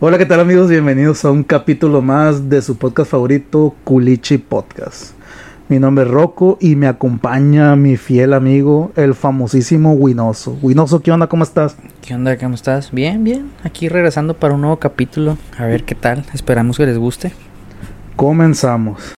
Hola, ¿qué tal amigos? Bienvenidos a un capítulo más de su podcast favorito, Culichi Podcast. Mi nombre es Rocco y me acompaña mi fiel amigo, el famosísimo Winoso. Winoso, ¿qué onda? ¿Cómo estás? ¿Qué onda? ¿Cómo estás? Bien, bien. Aquí regresando para un nuevo capítulo. A ver qué tal. Esperamos que les guste. Comenzamos.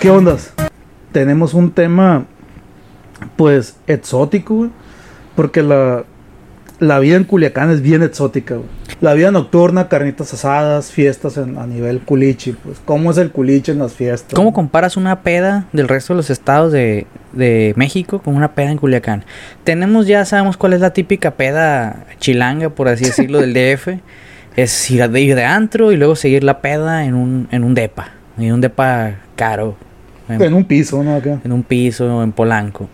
¿Qué ondas? Tenemos un tema, pues, exótico, güey. Porque la, la vida en Culiacán es bien exótica, güey. La vida nocturna, carnitas asadas, fiestas en- a nivel culichi, pues. ¿Cómo es el culichi en las fiestas? ¿Cómo comparas una peda del resto de los estados de, de México con una peda en Culiacán? Tenemos ya, sabemos cuál es la típica peda chilanga, por así decirlo, del DF. Es ir de, ir de antro y luego seguir la peda en un, en un depa. En un depa caro. En, En un piso, ¿no? Acá. en un piso, en Polanco.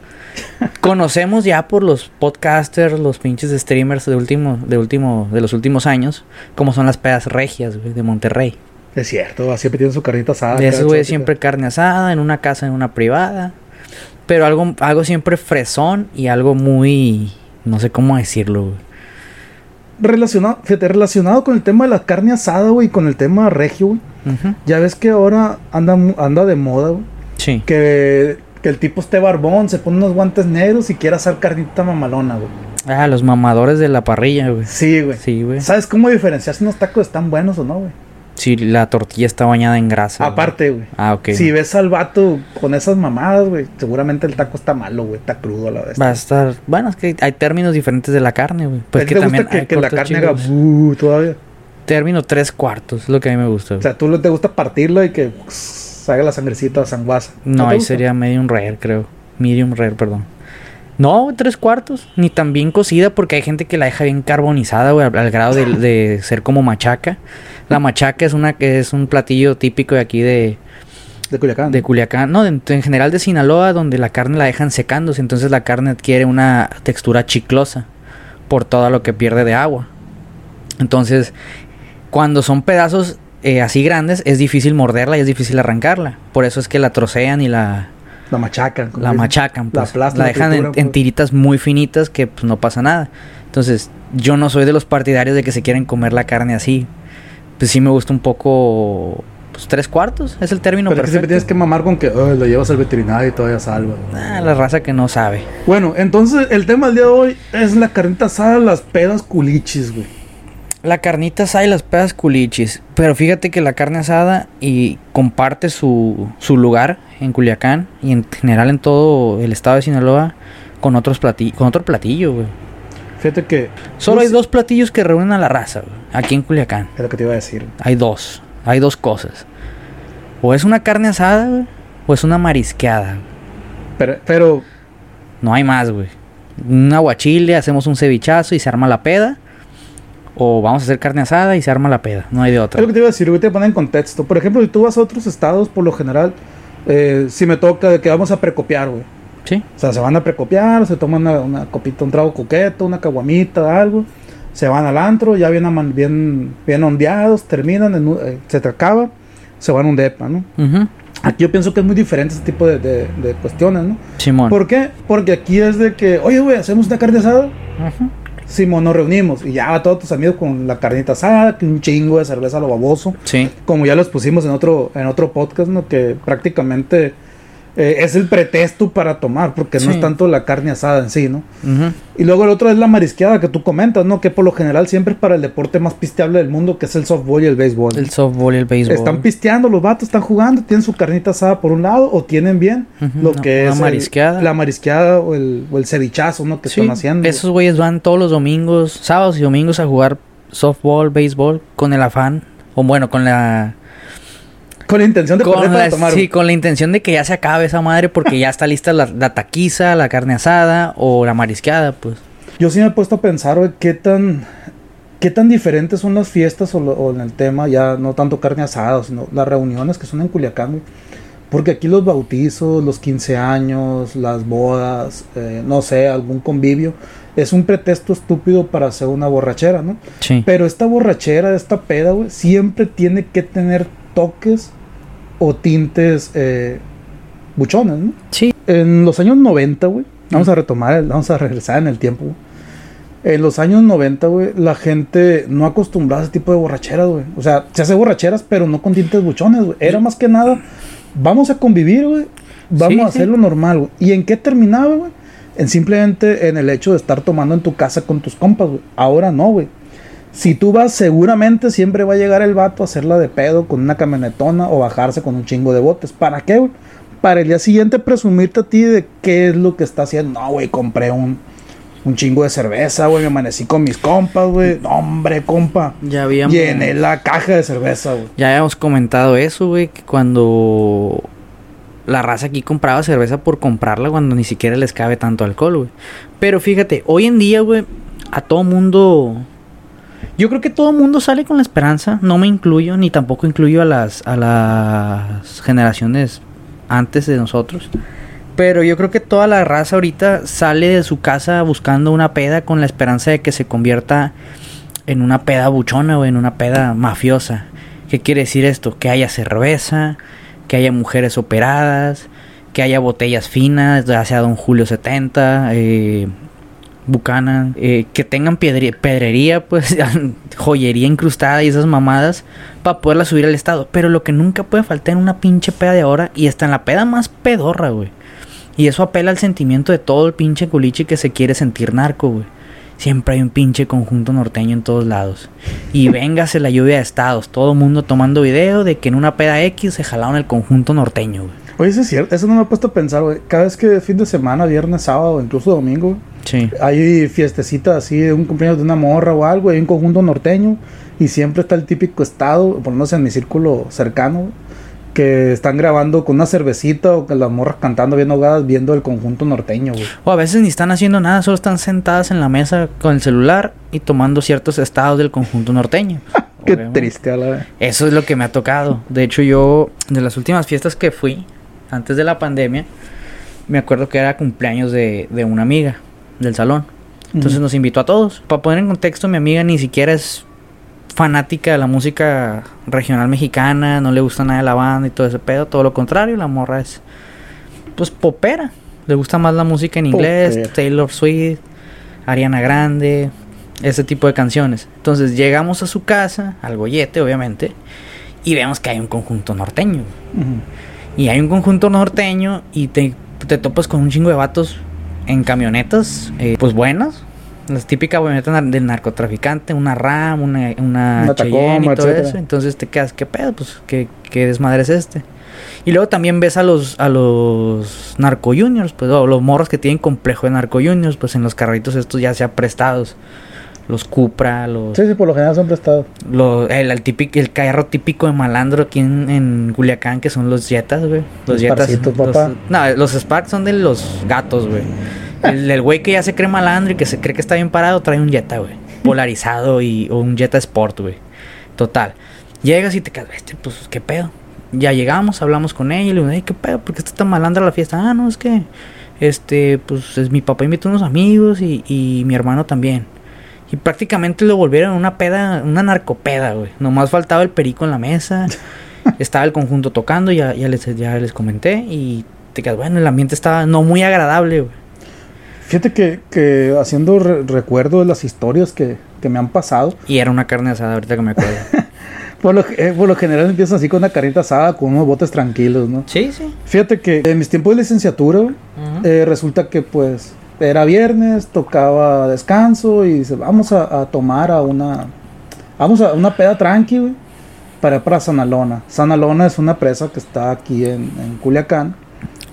Conocemos ya por los podcasters, los pinches streamers de último, de último, de los últimos años, cómo son las pedas regias, güey, de Monterrey. Es cierto, siempre tienen su carnita asada. De esos, güey, siempre carne asada, en una casa, en una privada. Pero algo, algo siempre fresón y algo muy, no sé cómo decirlo, güey. Relacionado, fíjate, relacionado con el tema de la carne asada, güey, con el tema regio, güey. Ya ves que ahora anda, anda de moda, güey. Sí. Que, que el tipo esté barbón, se pone unos guantes negros y quiere hacer carnita mamalona, güey. Ah, los mamadores de la parrilla, güey. Sí, güey. Sí, güey. ¿Sabes cómo diferenciar si unos tacos están buenos o no, güey? Si la tortilla está bañada en grasa. Aparte, güey. Ah, ok. Si ves al vato con esas mamadas, güey, seguramente el taco está malo, güey. Está crudo a la vez. Va a estar. Bueno, es que hay términos diferentes de la carne, güey. ¿A Pues ti que te también gusta que, hay que la carne haga todavía? Término tres cuartos, es lo que a mí me gusta. O güey. sea, tú te gusta partirla y que salga la sangrecita sanguaza. no, ahí gusta? sería medium rare, creo. Medium rare, perdón. No, tres cuartos. Ni tan bien cocida porque hay gente que la deja bien carbonizada, güey, al, al grado de, de ser como machaca. La machaca es una que es un platillo típico de aquí de, De Culiacán. de Culiacán, no, de- en general de Sinaloa, donde la carne la dejan secándose, entonces la carne adquiere una textura chiclosa por todo lo que pierde de agua. Entonces, cuando son pedazos eh, así grandes, es difícil morderla y es difícil arrancarla. Por eso es que la trocean y la, La machacan. la machacan, pues. la la dejan en, pues. tiritas muy finitas que pues, no pasa nada. Entonces, yo no soy de los partidarios de que se quieren comer la carne así. Pues sí me gusta un poco... Pues tres cuartos, es el término Pero es que siempre perfecto. tienes que mamar con que "Ay, lo llevas al veterinario y todavía salva. Ah, la raza que no sabe. Bueno, entonces el tema del día de hoy es la carnita asada, las pedas culichis, güey. La carnita asada y las pedas culichis. Pero fíjate que la carne asada y comparte su, su lugar en Culiacán y en general en todo el estado de Sinaloa con otros platillos, con otro platillo, güey. Fíjate que. Solo hay dos platillos que reúnen a la raza, güey, aquí en Culiacán. Es lo que te iba a decir. Hay dos. Hay dos cosas. O es una carne asada, güey, o es una marisqueada. güey. Pero, pero No hay más, güey. Un aguachile, hacemos un cevichazo y se arma la peda. O vamos a hacer carne asada y se arma la peda. No hay de es otra. lo que te iba a decir, güey, te poner en contexto. Por ejemplo, si tú vas a otros estados, por lo general, eh, si me toca de que vamos a precopiar, güey. Sí. O sea, se van a precopiar, se toman una, una copita, un trago coqueto, una caguamita, algo. Se van al antro, ya bien, bien, bien ondeados, terminan, en eh, se te acaba, se van a un depa, ¿no? Ujú. Aquí yo pienso que es muy diferente ese tipo de, de- de cuestiones, ¿no? Simón. ¿Por qué? Porque aquí es de que, oye, güey, hacemos una carne asada. Ujú. Simón, nos reunimos y ya va todos tus amigos con la carnita asada, un chingo de cerveza a lo baboso. Sí. Como ya los pusimos en otro, en otro podcast, ¿no? Que prácticamente eh, es el pretexto para tomar, porque no es tanto la carne asada en sí, ¿no? Y luego el otro es la marisqueada que tú comentas, ¿no? Que por lo general siempre es para el deporte más pisteable del mundo, que es el softball y el béisbol. El softball y el béisbol. Están pisteando, los vatos están jugando, tienen su carnita asada por un lado o tienen bien lo que es el- marisqueada. la marisqueada o el, o el cevichazo, ¿no? Que Sí, están haciendo. Esos güeyes van todos los domingos, sábados y domingos a jugar softball, béisbol con el afán. O bueno, con la Con la intención de Con la, tomar. sí, con la intención de que ya se acabe esa madre porque ya está lista la, la taquiza, la carne asada o la marisqueada, pues. Yo sí me he puesto a pensar, güey, qué tan, qué tan diferentes son las fiestas o, lo- o en el tema, ya no tanto carne asada, sino las reuniones que son en Culiacán, güey. Porque aquí los bautizos, los 15 años, las bodas, eh, no sé, algún convivio, es un pretexto estúpido para hacer una borrachera, ¿no? Sí. Pero esta borrachera, esta peda, güey, siempre tiene que tener toques o tintes eh, buchones, ¿no? Sí. En los años 90, güey, vamos a retomar, vamos a regresar en el tiempo, güey. En los años 90, güey, la gente no acostumbraba a ese tipo de borracheras, güey. O sea, se hace borracheras, pero no con tintes buchones, güey. Era más que nada, vamos a convivir, güey. Vamos Sí, a sí. hacerlo normal, güey. ¿Y en qué terminaba, güey? En simplemente en el hecho de estar tomando en tu casa con tus compas, güey. Ahora no, güey. Si tú vas, seguramente siempre va a llegar el vato a hacerla de pedo con una camionetona o bajarse con un chingo de botes. ¿Para qué, güey? Para el día siguiente presumirte a ti de qué es lo que está haciendo. No, güey, compré un, un chingo de cerveza, güey. Me amanecí con mis compas, güey. No, hombre, compa. Ya habíamos... Llené la caja de cerveza, güey. Ya habíamos comentado eso, güey, que cuando la raza aquí compraba cerveza por comprarla cuando ni siquiera les cabe tanto alcohol, güey. Pero fíjate, hoy en día, güey, a todo mundo... Yo creo que todo mundo sale con la esperanza, no me incluyo, ni tampoco incluyo a las, a las generaciones antes de nosotros. Pero yo creo que toda la raza ahorita sale de su casa buscando una peda con la esperanza de que se convierta en una peda buchona o en una peda mafiosa. ¿Qué quiere decir esto? Que haya cerveza, que haya mujeres operadas, que haya botellas finas, ya sea Don Julio 70, eh, Buchanan, eh, que tengan pedrería, pues joyería incrustada y esas mamadas para poderla subir al estado. Pero lo que nunca puede faltar en una pinche peda de ahora y hasta en la peda más pedorra, güey. Y eso apela al sentimiento de todo el pinche culiche que se quiere sentir narco, güey. Siempre hay un pinche conjunto norteño en todos lados. Y véngase la lluvia de estados. Todo el mundo tomando video de que en una peda X se jalaron el conjunto norteño, güey. Oye, eso es cierto. Eso no me he puesto a pensar, güey. Cada vez que fin de semana, viernes, sábado, incluso domingo, Sí. hay fiestecitas así de un cumpleaños de una morra o algo, hay un conjunto norteño y siempre está el típico estado, por lo menos en mi círculo cercano, que están grabando con una cervecita o que las morras cantando bien ahogadas viendo el conjunto norteño, güey. O a veces ni están haciendo nada, solo están sentadas en la mesa con el celular y tomando ciertos estados del conjunto norteño. Qué Obviamente. triste, a la vez. Eso es lo que me ha tocado. De hecho, yo, de las últimas fiestas que fui, antes de la pandemia, me acuerdo que era cumpleaños de, de una amiga del salón. Entonces nos invitó a todos. Para poner en contexto, mi amiga ni siquiera es fanática de la música regional mexicana, no le gusta nada de la banda y todo ese pedo. Todo lo contrario, la morra es, pues, popera. Le gusta más la música en inglés, Popera. Taylor Swift, Ariana Grande, ese tipo de canciones. Entonces llegamos a su casa, al gollete, obviamente, y vemos que hay un conjunto norteño. Y hay un conjunto norteño y te, te topas con un chingo de vatos en camionetas, eh, pues buenas. Las típicas camionetas del narcotraficante, una RAM, una, una, Una Cheyenne y todo etcétera. eso. Entonces te quedas, ¿qué pedo? Pues, ¿qué, qué desmadre es este? Y luego también ves a los, a los narco juniors, pues, o los morros que tienen complejo de narco juniors, pues en los carritos estos ya sea prestados. Los Cupra, los... Sí, sí, por lo general son prestados. Lo- el, el, típico, el carro típico de malandro aquí en, en Culiacán, que son los Jetas, güey. Los Los Jetas. Los- papá. no, los Sparks son de los gatos, güey. El el güey que ya se cree malandro y que se cree que está bien parado trae un Jetta, güey. Polarizado y, o un Jetta Sport, güey. Total. Llegas y te quedas, "Este, pues, ¿qué pedo? Ya llegamos, hablamos con ella y le digo, "Ey, ¿qué pedo? ¿Por qué está tan malandra la fiesta? Ah, no, es que, este, pues, es mi papá invitó unos amigos y, y mi hermano también. Y prácticamente lo volvieron una peda, una narcopeda, güey. Nomás faltaba el perico en la mesa. estaba el conjunto tocando, ya, ya, les, ya les comenté. Y te quedas, bueno, el ambiente estaba no muy agradable, güey. Fíjate que, que haciendo re- recuerdo de las historias que, que me han pasado, Y era una carne asada, ahorita que me acuerdo. por lo, eh, por lo general empiezas así con una carnita asada, con unos botes tranquilos, ¿no? sí, sí. Fíjate que en mis tiempos de licenciatura, güey, eh, resulta que pues era viernes, tocaba descanso y dice, vamos a, a tomar a una, vamos a una peda tranqui, güey, para, para Sanalona. Sanalona es una presa que está aquí en, en Culiacán,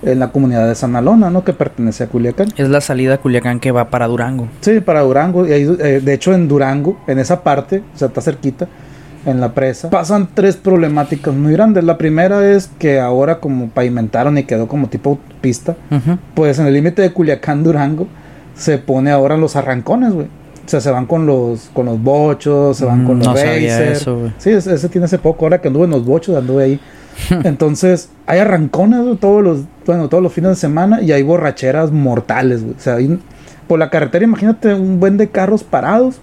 en la comunidad de Sanalona, ¿no? Que pertenece a Culiacán. Es la salida a Culiacán que va para Durango. Sí, para Durango. Y ahí, eh, de hecho, en Durango, en esa parte, o sea, está cerquita, en la presa, pasan tres problemáticas muy grandes. La primera es que ahora como pavimentaron y quedó como tipo autopista, pues en el límite de Culiacán, Durango, se pone ahora los arrancones, güey. O sea, se van con los, con los bochos, se van Mm, con los no sabía eso. Sí, ese, ese tiene hace poco. Ahora que anduve en los bochos, anduve ahí. Entonces, hay arrancones todos los, bueno, todos los fines de semana y hay borracheras mortales, güey. O sea, hay- por la carretera, imagínate un buen de carros parados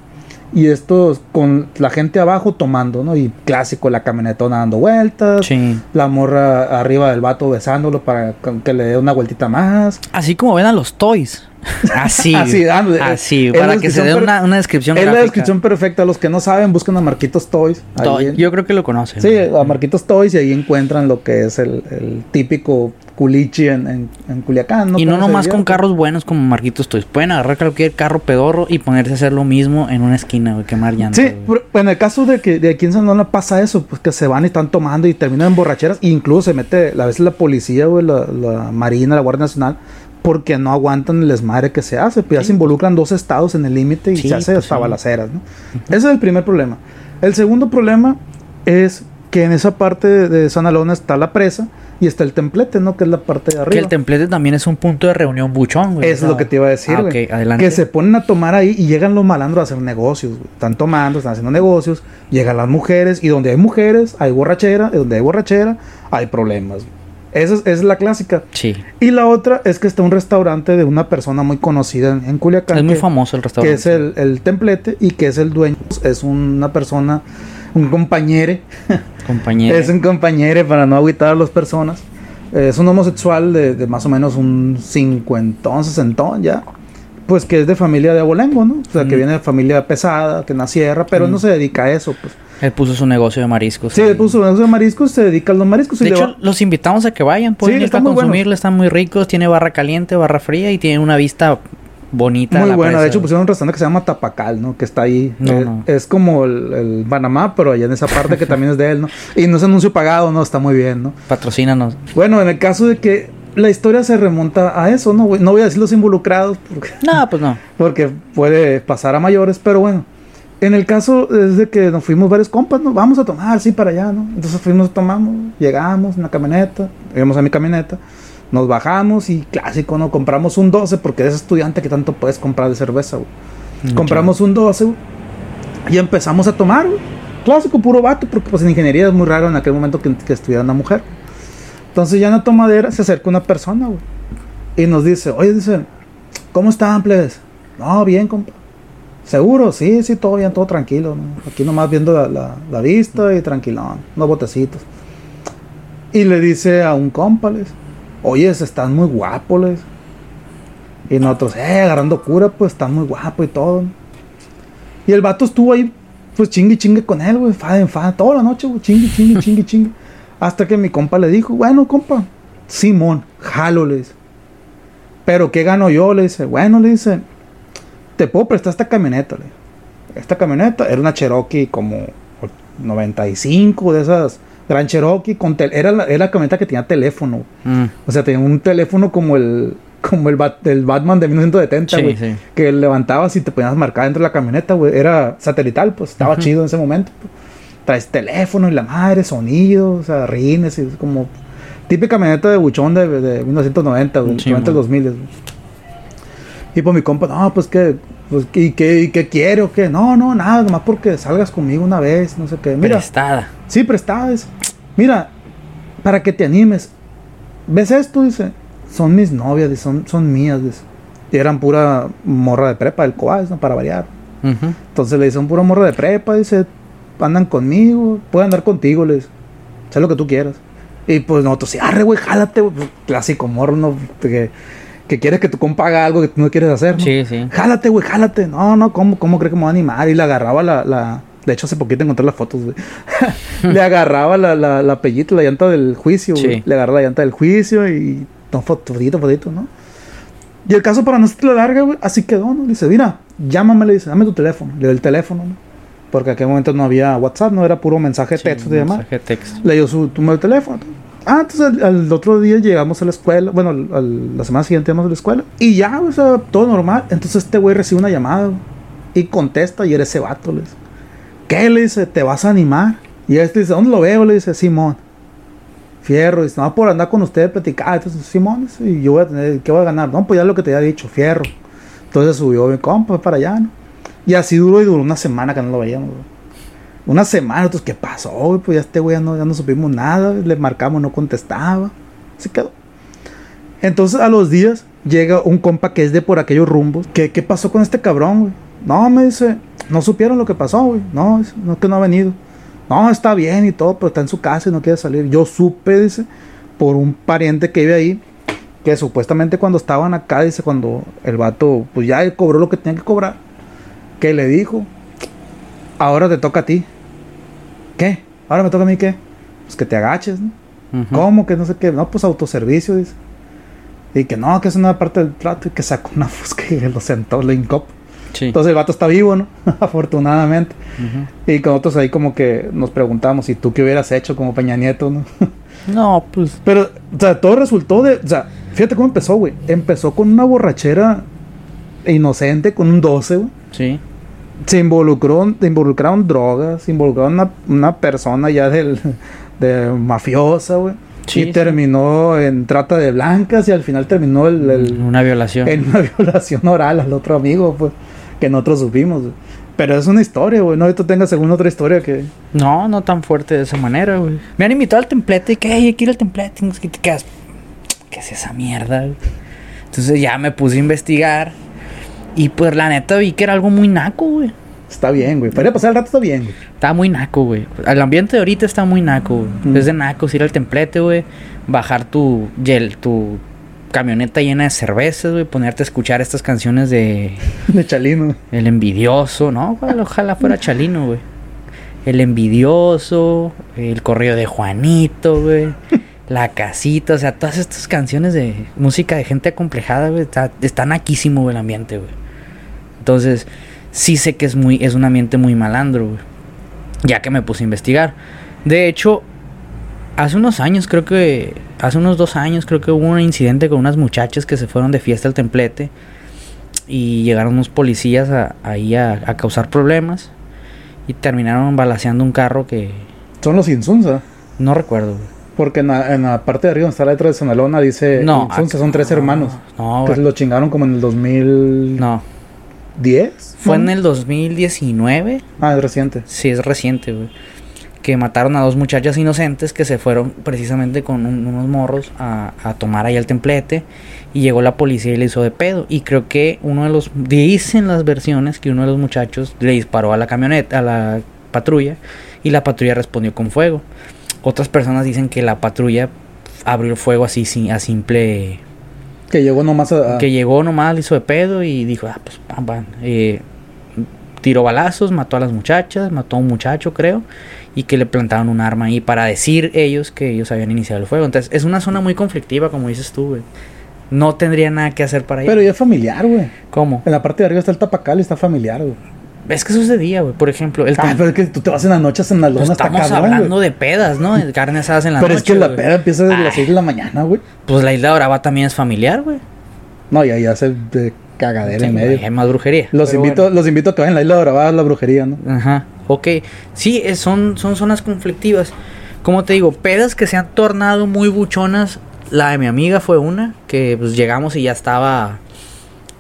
y estos con la gente abajo tomando, ¿no? Y clásico, la camionetona dando vueltas, Sí. la morra arriba del vato besándolo para que le dé una vueltita más. Así como ven a los toys. Así. Así, para que se dé una, una descripción Es la descripción perfecta. Los que no saben, buscan a Marquitos Toys. en- Yo creo que lo conocen. Sí, a Marquitos Toys y ahí encuentran lo que es el, el típico culichi en, en, en Culiacán. y no ¿Cómo se nomás con carros buenos como Marquitos Toys. Pueden agarrar cualquier carro pedorro y ponerse a hacer lo mismo en una esquina, güey, quemar llantas. Sí, pero en el caso de que de aquí en San León pasa eso, pues que se van y están tomando y terminan en borracheras, e incluso se mete a veces la policía, güey, la, la Marina, la Guardia Nacional, porque no aguantan el desmadre que se hace, pues ya se involucran dos estados en el límite y Sí, se hace pues, hasta sí. balaceras, ¿no? Ese es el primer problema. El segundo problema es que en esa parte de, San Alona está la presa y está el templete, ¿no? Que es la parte de arriba. Que el templete también es un punto de reunión buchón, güey. Eso es lo que te iba a decir, Ah, güey. ok, adelante. Que se ponen a tomar ahí y llegan los malandros a hacer negocios, güey. Están tomando, están haciendo negocios, llegan las mujeres y donde hay mujeres hay borrachera, y donde hay borrachera hay problemas. güey. Esa es, esa es la clásica. Sí. Y la otra es que está un restaurante de una persona muy conocida en, en Culiacán. Es muy que- famoso el Que restaurante. es el, el templete y que es el dueño. Es una persona, un compañere. compañero. Es un compañero para no agüitar a las personas. Es un homosexual de, de más o menos un cincuentón, sesentón ya. Pues que es de familia de abolengo, ¿no? O sea, que Mm. viene de familia pesada, que nació sierra, pero no Mm. se dedica a eso, pues. Él puso su negocio de mariscos. Sí, él puso su negocio de mariscos, se dedica a los mariscos. y De le hecho, va- los invitamos a que vayan. Pueden Sí, ir a buenos. consumirlo. Están muy ricos. Tiene barra caliente, barra fría y tiene una vista bonita. muy la buena. presa, De hecho, pusieron un restaurante que se llama Tapacal, ¿no? Que está ahí. No, Eh, no. Es como el, el Panamá, pero allá en esa parte que también es de él, ¿no? Y no es anuncio pagado, ¿no? Está muy bien, ¿no? Patrocínanos. Bueno, en el caso de que la historia se remonta a eso, ¿no? No voy a decir los involucrados porque, No, pues no. porque puede pasar a mayores, pero bueno. En el caso es de que nos fuimos varios compas, ¿no? Vamos a tomar, sí, para allá, ¿no? Entonces fuimos, tomamos, llegamos en la camioneta, llegamos a mi camioneta, nos bajamos y clásico, ¿no? Compramos un 12 porque eres estudiante que tanto puedes comprar de cerveza, güey. Compramos un 12 güey, y empezamos a tomar, güey. Clásico, puro vato, porque pues en ingeniería es muy raro en aquel momento que, que estudiara una mujer. Entonces ya en la tomadera se acerca una persona, güey. Y nos dice, oye, dice, ¿cómo están, plebes? No, bien, compa. ¿Seguro? Sí, sí, todo bien, todo tranquilo. Aquí nomás viendo la, vista y tranquilón, unos botecitos. Y le dice a un compa, les, oye, están muy guapos, les. Y nosotros, eh, agarrando cura, pues están muy guapo y todo. Y el vato estuvo ahí, pues chingue chingue con él, güey, fa en fa, toda la noche, güey, chingue chingue chingue chingue. Hasta que mi compa le dijo, bueno, compa, Simón, jalo, le dice. Pero ¿qué gano yo? Le dice, bueno, le dice, te puedo prestar esta camioneta, le. Esta camioneta era una Cherokee como 95 de esas Gran Cherokee con tel- era la, era la camioneta que tenía teléfono. Mm, O sea, tenía un teléfono como el como el, Bat- el Batman de 1970, Sí, güey. sí. Que levantabas y te ponías a marcar dentro de la camioneta, güey. Era satelital, pues estaba chido en ese momento. pues. Traes teléfono y la madre, sonido, o sea, rines y es como típica camioneta de buchón de, de 1990, güey. Sí, 90 man. 2000. güey. Y pues mi compa, no, pues que, pues, ¿y qué, y qué quiere o qué? No, no, nada, nomás porque salgas conmigo una vez, no sé qué. Mira, Prestada. Sí, prestadas. Mira, para que te animes. ¿Ves esto? Dice. Son mis novias, dice, son, son mías. Dice. Y eran pura morra de prepa del Coas, ¿no? Para variar. Entonces le dice, son pura morra de prepa, dice, andan conmigo, pueden andar contigo, les. Sé lo que tú quieras. Y pues nosotros, sí, arre, güey, jálate, güey. Pues, Clásico morro, ¿no? Que, que quieres que tu compa haga algo que tú no quieres hacer, ¿no? Sí, sí. Jálate, güey, jálate. No, no, ¿cómo, cómo cree que me va a animar? Y le agarraba la, la... De hecho, hace poquito encontré las fotos, güey. le agarraba la, la, la pellita, la llanta del juicio, güey. Sí. Le agarraba la llanta del juicio y... No, fotito, fotito, ¿no? Y el caso para no ser la larga, güey, así quedó, ¿no? Dice, mira, llámame, le dice, dame tu teléfono. Le dio el teléfono, ¿no? Porque en aquel momento no había WhatsApp, no era puro mensaje de Sí, texto y demás. mensaje de texto. Le dio su número de teléfono. Ah, entonces al, otro día llegamos a la escuela. Bueno, la semana siguiente íbamos a la escuela. Y ya, o sea, todo normal. Entonces este güey recibe una llamada y contesta y eres ese vato. Le dice, ¿qué? Le dice, ¿te vas a animar? Y este dice, ¿dónde lo veo? Le dice, Simón. Fierro. Dice, no, por andar con usted, platicar. Entonces, Simón, y yo voy a tener, ¿qué voy a ganar? No, pues ya lo que te había dicho, fierro. Entonces subió mi compa para allá. Y así duró y duró una semana que no lo veíamos, güey. Una semana, nosotros, ¿qué pasó? Pues ya este güey ya no, ya no supimos nada. Le marcamos, no contestaba. Se quedó. Entonces a los días llega un compa que es de por aquellos rumbos. ¿Qué, qué pasó con este cabrón, güey? No, me dice, no supieron lo que pasó, güey. No, es- no, que no ha venido. No, está bien y todo, pero está en su casa y no quiere salir. Yo supe, dice, por un pariente que vive ahí, que supuestamente cuando estaban acá, dice, cuando el vato, pues ya cobró lo que tenía que cobrar, que le dijo, ahora te toca a ti. ¿Qué? ¿Ahora me toca a mí qué? Pues que te agaches, ¿no? ¿Cómo? Que no sé qué. No, pues autoservicio, dice. Y que no, que es una parte del trato y que sacó una fusca y lo sentó, lo hincó. Sí. Entonces el vato está vivo, ¿no? Afortunadamente. Ujú. Y con otros ahí como que nos preguntamos, ¿y tú qué hubieras hecho como Peña Nieto, no? No, pues. Pero, o sea, todo resultó de... O sea, fíjate cómo empezó, güey. Empezó con una borrachera inocente, con un 12, güey. Sí. Se involucró, se involucraron drogas, se involucraron una, una persona ya del, de mafiosa, güey. Sí, y sí. terminó en trata de blancas y al final terminó el, el- Una violación. en una violación oral al otro amigo, pues, que nosotros supimos. güey. Pero es una historia, güey. No, ahorita tengas según otra historia que... No, no tan fuerte de esa manera, güey. Me han invitado al templete y que, hey, ir al templete. Y te quedas, ¿qué es esa mierda? güey? Entonces ya me puse a investigar. Y pues la neta vi que era algo muy naco, güey. Está bien, güey. Para pasar el rato está bien, güey. Está muy naco, güey. El ambiente de ahorita está muy naco, güey. Mm. Es de nacos ir al templete, güey. Bajar tu, yel- tu camioneta llena de cervezas, güey. Ponerte a escuchar estas canciones de De Chalino. El Envidioso, ¿no? güey? Ojalá fuera Chalino, güey. El Envidioso, el correo de Juanito, güey. La casita, o sea, todas estas canciones de música de gente acomplejada, güey. Está, está naquísimo güey, el ambiente, güey. Entonces, sí sé que es muy, es un ambiente muy malandro, güey. Ya que me puse a investigar. De hecho, hace unos años, creo que, hace unos dos años, creo que hubo un incidente con unas muchachas que se fueron de fiesta al templete y llegaron unos policías a- ahí a, a causar problemas y terminaron balaceando un carro que Son los Insunza. no recuerdo. güey. Porque en la, en la parte de arriba donde está la letra de Sonalona dice No, Insunza, son tres hermanos. No, que güey. lo chingaron como en el 2010. no. Fue en el 2019. Ah, es reciente. Sí, es reciente, güey. Que mataron a dos muchachas inocentes que se fueron precisamente con un- unos morros a, a tomar ahí al templete. Y llegó la policía y le hizo de pedo. Y creo que uno de los. Dicen las versiones que uno de los muchachos le disparó a la camioneta, a la patrulla. Y la patrulla respondió con fuego. Otras personas dicen que la patrulla abrió fuego así sin- a simple Que llegó nomás a... a- que llegó nomás, le hizo de pedo y dijo, ah, pues, pam, pam. Eh, tiró balazos, mató a las muchachas, mató a un muchacho, creo, y que le plantaron un arma ahí para decir ellos que ellos habían iniciado el fuego. Entonces, es una zona muy conflictiva, como dices tú, güey. No tendría nada que hacer para ir. Pero ya es familiar, güey. ¿Cómo? En la parte de arriba está el tapacal y está familiar, güey. Es que eso es de día, güey. Por ejemplo, el Ah, pero es que tú te vas en las noches en la lona pues hasta estamos cabrón, hablando de pedas, ¿no? De carne asadas en la Pero noche. es que la peda empieza desde las Ay. 6 de la mañana, güey. Pues la isla de Oraba también es familiar, güey. No, y ahí hace de cagadera Sí, en medio. hay más brujería. Los Pero invito, bueno. los invito a que vayan a la isla de Orabá a la brujería, ¿no? Ajá, ok. Sí, es- son, son zonas conflictivas. Como te digo, pedas que se han tornado muy buchonas. La de mi amiga fue una, que pues llegamos y ya estaba,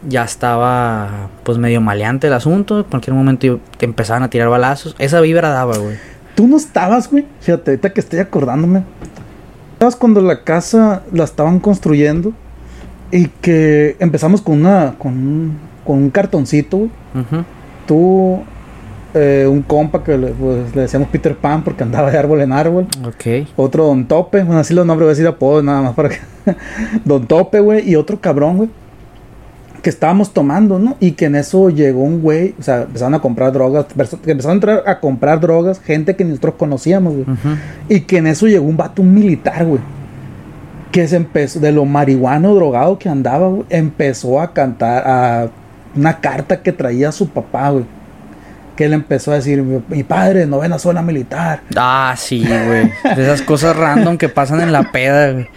ya estaba pues medio maleante el asunto. En cualquier momento te empezaban a tirar balazos. Esa vibra daba, güey. Tú no estabas, güey. Fíjate, ahorita que estoy acordándome. Estabas cuando la casa la estaban construyendo y que empezamos con una, con un, con un cartoncito, güey. Tú, eh, un compa que le, pues, le decíamos Peter Pan porque andaba de árbol en árbol. Ok. Otro Don Tope, bueno, así los nombres voy a decir apodos nada más para que. Don Tope, güey, y otro cabrón, güey. Que estábamos tomando, ¿no? Y que en eso llegó un güey, o sea, empezaron a comprar drogas, que empezaron a entrar a comprar drogas, gente que nosotros conocíamos, güey. Y que en eso llegó un vato, un militar, güey. Que se empezó, de lo marihuano drogado que andaba, güey, empezó a cantar a una carta que traía su papá, güey. Que él empezó a decir, mi, padre, novena zona militar. Ah, sí, güey. De esas cosas random que pasan en la peda, güey.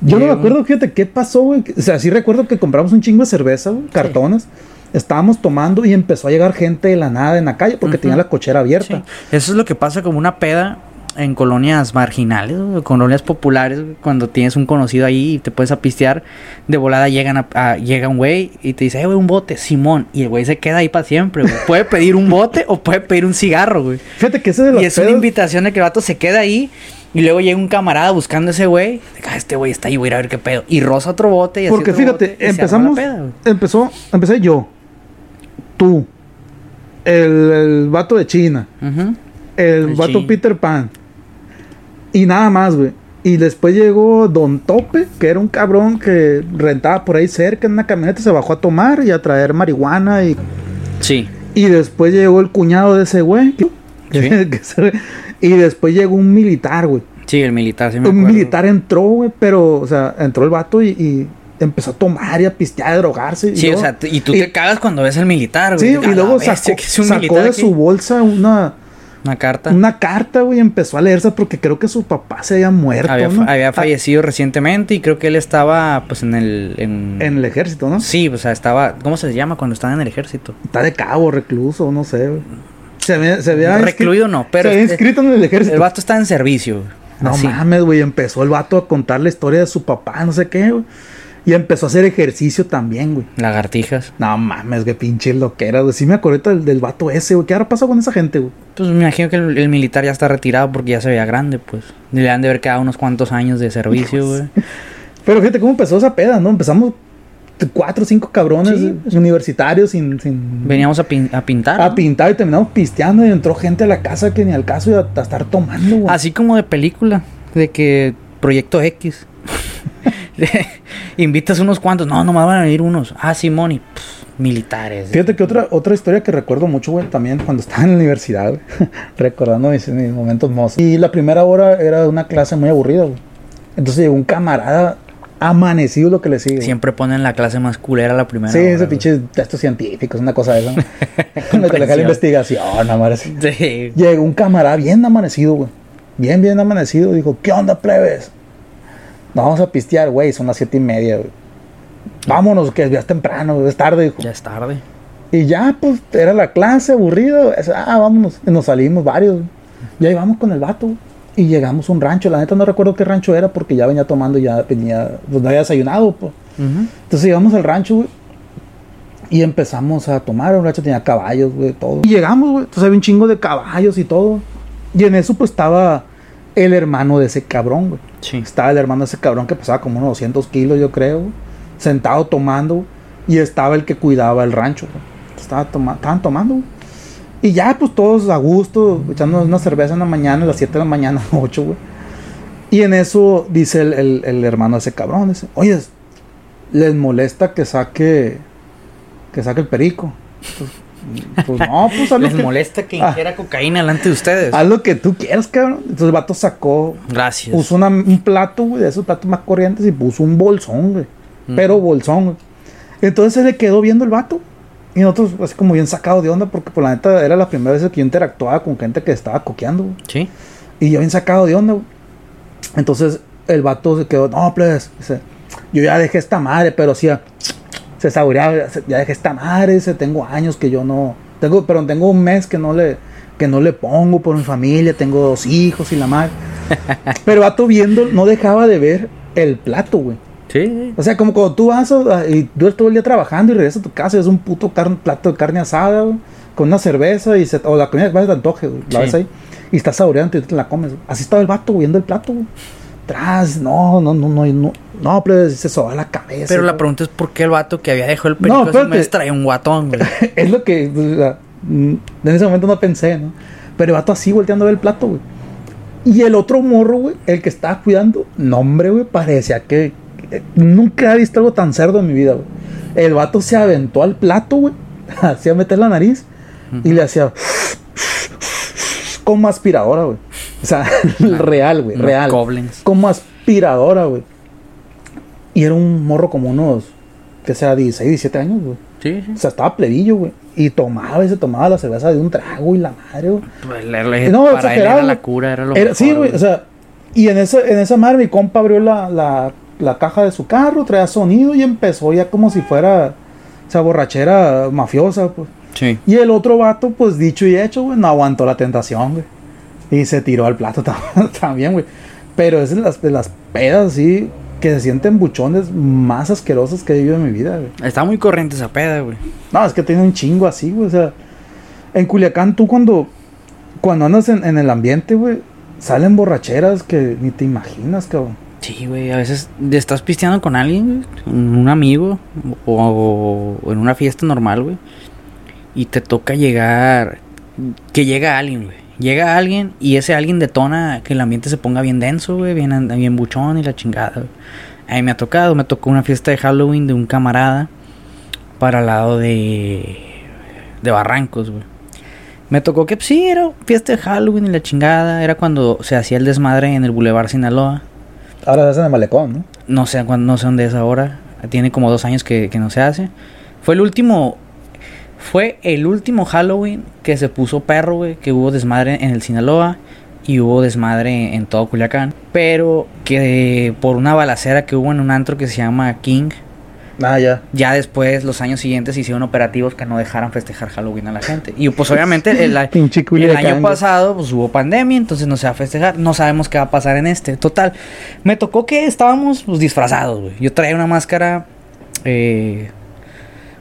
Yo no me acuerdo, fíjate, qué pasó, güey. O sea, sí recuerdo que compramos un chingo de cerveza, güey, cartones. Estábamos tomando y empezó a llegar gente de la nada en la calle porque Ujú. tenía la cochera abierta. Sí. Eso es lo que pasa como una peda. En colonias marginales, güey, colonias populares, cuando tienes un conocido ahí y te puedes apistear, de volada llegan a, a- llega un güey y te dice, eh, güey, un bote, Simón. Y el güey se queda ahí para siempre, güey. Puede pedir un bote o puede pedir un cigarro, güey. Fíjate que ese de los Y es una invitación de que el vato se queda ahí y luego llega un camarada buscando a ese güey. "Ah, este güey está ahí, voy a ir a ver qué pedo. Y roza otro bote y así Porque otro fíjate, bote, empezamos. peda, empezó, empecé yo, tú, el, el vato de China, el, El vato. Peter Pan. Y nada más, güey. Y después llegó Don Tope, que era un cabrón que rentaba por ahí cerca en una camioneta, se bajó a tomar y a traer marihuana. Y, Sí. y después llegó el cuñado de ese güey. que- Sí. y después llegó un militar, güey. Sí, el militar, sí me Un acuerdo. militar entró, güey, pero, o sea, entró el vato y, y empezó a tomar y a pistear, a drogarse. y Sí, o sea, y tú y- te cagas cuando ves al militar, güey. Sí, y "A luego bestia, sacó, un de aquí". su bolsa una, Una carta. una carta, güey, empezó a leerse porque creo que su papá se había muerto, había, ¿no? había Ah, fallecido recientemente y creo que él estaba, pues, en el... En, En el ejército, ¿no? Sí, o sea, estaba... ¿Cómo se llama cuando están en el ejército? Está de cabo, recluso, no sé, güey. Se había, se había Recluido no, pero Se había este- inscrito en el ejército. El vato está en servicio. No Así. mames, güey. Empezó el vato a contar la historia de su papá, no sé qué, güey. Y empezó a hacer ejercicio también, güey. Lagartijas. No mames, güey, pinche loquera, güey. Sí me acuerdo del, del vato ese, güey. ¿Qué ahora pasa con esa gente, güey? Pues me imagino que el, el militar ya está retirado porque ya se veía grande, pues. Le han de haber quedado unos cuantos años de servicio, güey. Pero fíjate cómo empezó esa peda, ¿no? Empezamos cuatro o cinco cabrones Sí, eh, universitarios sin, sin Veníamos a, pin- a pintar. a ¿no? pintar y terminamos pisteando y entró gente a la casa que ni al caso y a, a estar tomando, güey. Así como de película, de que Proyecto X. Invitas unos cuantos, no, nomás van a venir unos. Ah, Simón y pff, militares. Fíjate que otra, otra historia que recuerdo mucho, güey, también cuando estaba en la universidad, güey, recordando mis, mis momentos mozos. Y la primera hora era una clase muy aburrida, güey. Entonces llegó un camarada amanecido lo que le sigue. Siempre ponen la clase más culera la primera. Sí, hora, ese pinche textos científicos, una cosa de eso. Lo que le la investigación, más. Sí. Llegó un camarada bien amanecido, güey. Bien, bien amanecido. Dijo, ¿qué onda, plebes? Nos vamos a pistear, güey. Son las siete y media, güey. Vámonos, que ya es temprano, es tarde, dijo. Ya es tarde. Y ya, pues, era la clase, aburrido. Es- Ah, vámonos. Y nos salimos varios. Y ahí vamos con el vato. Y llegamos a un rancho. La neta no recuerdo qué rancho era porque ya venía tomando, ya venía, pues no había desayunado, pues. Entonces llegamos al rancho, güey. Y empezamos a tomar. El rancho tenía caballos, güey, todo. Y llegamos, güey. Entonces había un chingo de caballos y todo. Y en eso, pues estaba el hermano de ese cabrón, güey. Sí. Estaba el hermano de ese cabrón que pesaba como unos 200 kilos, yo creo. güey, Sentado tomando. Y estaba el que cuidaba el rancho, güey. Estaba toma- estaban tomando, güey. Y ya, pues todos a gusto, echándonos una cerveza en la mañana, a las 7 de la mañana, 8, güey. Y en eso dice el, el- el hermano de ese cabrón, dice, oye, les molesta que saque, que saque el perico. Pues no, pues Les que, molesta que Ah. ingiera cocaína delante de ustedes. haz lo que tú quieras, cabrón. Entonces el vato sacó Gracias. puso una- un plato, güey, de esos platos más corrientes y puso un bolsón, güey. Pero bolsón, güey. Entonces se le quedó viendo el vato. Y nosotros, así como bien sacados de onda, porque por la neta era la primera vez que yo interactuaba con gente que estaba coqueando, güey. Sí. Y yo bien sacado de onda, güey. Entonces el vato se quedó, no, pues, dice, yo ya dejé esta madre, pero sí, se saboreaba, "Se- ya dejé esta madre, dice, tengo años que yo no, tengo, pero tengo un mes que no le, que no le pongo por mi familia, tengo dos hijos y la madre. pero vato viendo, no dejaba de ver el plato, güey. Sí. O sea, como cuando tú vas a- y duras todo el día trabajando y regresas a tu casa y es un puto plato de carne asada, güey, con una cerveza y se, o la comida que vas de antoje, güey, la Sí. ves ahí y estás saboreando y te la comes. güey. Así estaba el vato viendo el plato, güey. Tras, no, no, no, no, no, no, pero se soba la cabeza. Pero la pregunta es por qué el vato que había dejado el perico No, espérate. mes traía un guatón, güey. es lo que, o sea, mm, en ese momento no pensé, ¿no? Pero el vato así volteando a ver el plato, güey. Y el otro morro, güey, el que estaba cuidando, no, hombre, güey, parecía que eh, nunca he visto algo tan cerdo en mi vida, güey. El vato se aventó al plato, güey, hacía meter la nariz y le hacía como aspiradora, güey. O sea, real, güey, real. goblins. Como aspiradora, güey. Y era un morro como unos, que sea, 16, 17 años, güey. Sí, sí. O sea, estaba plebillo, güey. Y tomaba y se tomaba la cerveza de un trago y la madre, güey. Pues, le- le- No, para él era la cura, era lo Era- mejor, sí, güey. O sea, y en esa, en esa madre mi compa abrió la, la, la caja de su carro, traía sonido y empezó ya como si fuera, o sea, borrachera mafiosa, pues. Sí. Y el otro vato, pues dicho y hecho, güey, no aguantó la tentación, güey. Y se tiró al plato tam- también, güey. Pero es de las, de las pedas, así, que se sienten buchones más asquerosos que he vivido en mi vida, güey. Está muy corriente esa peda, güey. No, es que tiene un chingo así, güey. O sea, en Culiacán tú cuando, cuando andas en, en el ambiente, güey, salen borracheras que ni te imaginas, cabrón. Sí, güey, a veces estás pisteando con alguien, güey, con un amigo o, o en una fiesta normal, güey, y te toca llegar, que llega alguien, güey. Llega alguien y ese alguien detona que el ambiente se ponga bien denso, güey, bien, bien buchón y la chingada. güey. A mí me ha tocado, me tocó una fiesta de Halloween de un camarada para el lado de, de Barrancos, güey. Me tocó que pues, sí, era fiesta de Halloween y la chingada. Era cuando se hacía el desmadre en el Boulevard Sinaloa. Ahora se hacen el malecón, ¿no? No sé cuándo, no sé dónde es ahora. Tiene como dos años que, que no se hace. Fue el último. Fue el último Halloween que se puso perro, güey. Que hubo desmadre en el Sinaloa. Y hubo desmadre en todo Culiacán. Pero que por una balacera que hubo en un antro que se llama King. Ah, ya. Ya después, los años siguientes, hicieron operativos que no dejaran festejar Halloween a la gente. Y pues obviamente el, año pasado pues hubo pandemia, entonces no se va a festejar. No sabemos qué va a pasar en este. Total, me tocó que estábamos pues, disfrazados, güey. Yo traía una máscara... eh,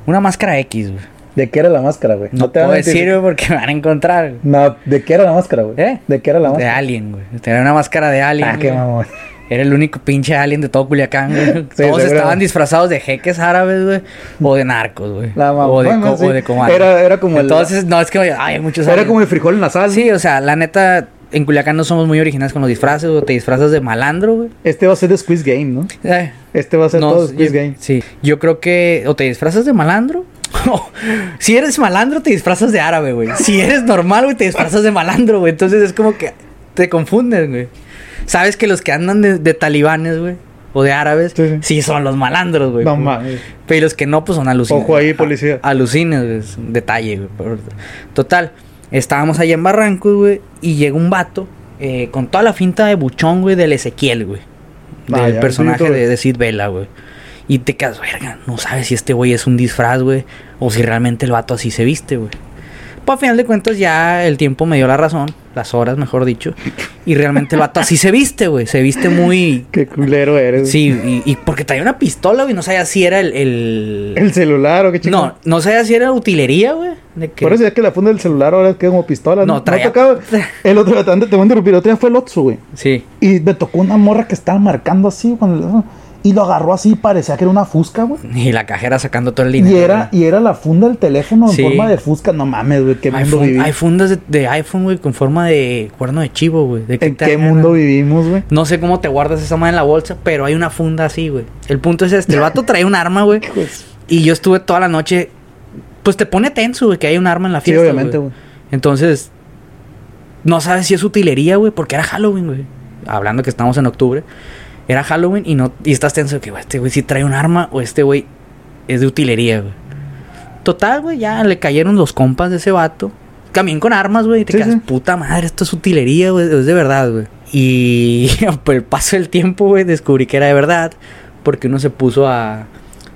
una máscara X, güey. ¿De qué era la máscara, güey? No, te van puedo a decir- güey, porque me van a encontrar. güey. No, ¿de qué era la máscara, güey? ¿Eh? ¿De qué era la De máscara? Alien, güey. Tenía una máscara de Alien. Ah, qué mamón. Era el único pinche alien de todo Culiacán, güey. Todos estaban disfrazados de jeques árabes, güey. O de narcos, güey. La o de, co- sí. o de comandos. Era- era como el- Entonces, no, es que, ay, hay muchos Era aliens. como el frijol en la sal. Sí, o sea, la neta, en Culiacán no somos muy originales con los disfraces, o te disfrazas de malandro, güey. Este va a ser de Squeeze Game, ¿no? Eh, Este va a ser no, todo Squeeze Game. Sí, yo creo que o te disfrazas de malandro. si eres malandro, te disfrazas de árabe, güey. Si eres normal, güey, te disfrazas de malandro, güey. Entonces es como que te confunden, güey. Sabes que los que andan de, de talibanes, güey, o de árabes, Sí, sí. sí, son los malandros, güey. No mames. Pero los que no, pues son alucines. Ojo ahí, policía. Alucines, güey, es un detalle, güey. Total, estábamos allá en Barrancos, güey, y llega un vato eh, con toda la finta de buchón, güey, del Ezequiel, güey. Del personaje de Sid Vela, güey. Y te quedas, verga, no sabes si este güey es un disfraz, güey, o si realmente el vato así se viste, güey. Pues a final de cuentas ya el tiempo me dio la razón, las horas, mejor dicho, y realmente el vato así se viste, güey, se viste muy... Qué culero eres. Sí, y, y porque traía una pistola, güey, no sabía si era el... el- El celular o qué chico. No, no sabía si era utilería, güey. que- Por eso ya que la funda del celular ahora queda como pistola. No, No, traía- No tocaba- El otro, antes te voy a interrumpir, el otro día fue el Otso, güey. Sí. Y me tocó una morra que estaba marcando así el- y lo agarró así parecía que era una fusca, güey. Y la cajera sacando todo el dinero. Y era, güey. y era la funda del teléfono en Sí. forma de fusca. No mames, güey, qué mundo vivimos. hay fundas de, de iPhone, güey, con forma de cuerno de chivo, güey. ¿De ¿En qué mundo vivimos, güey? No sé cómo te guardas esa madre en la bolsa, pero hay una funda así, güey. El punto es este, el vato trae un arma, güey. Pues, Y yo estuve toda la noche, pues te pone tenso, güey, que hay un arma en la sí, fiesta. obviamente, güey. Entonces, no sabes si es utilería, güey, porque era Halloween, güey. Hablando que estamos en octubre. Era Halloween y no y estás tenso que, güey, este güey sí trae un arma o este güey es de utilería, güey. Total, güey, ya le cayeron los compas de ese vato. También con armas, güey. Y te Sí, quedas, sí. puta madre, esto es utilería, güey. Es de verdad, güey. Y por el paso del tiempo, güey, descubrí que era de verdad. Porque uno se puso a.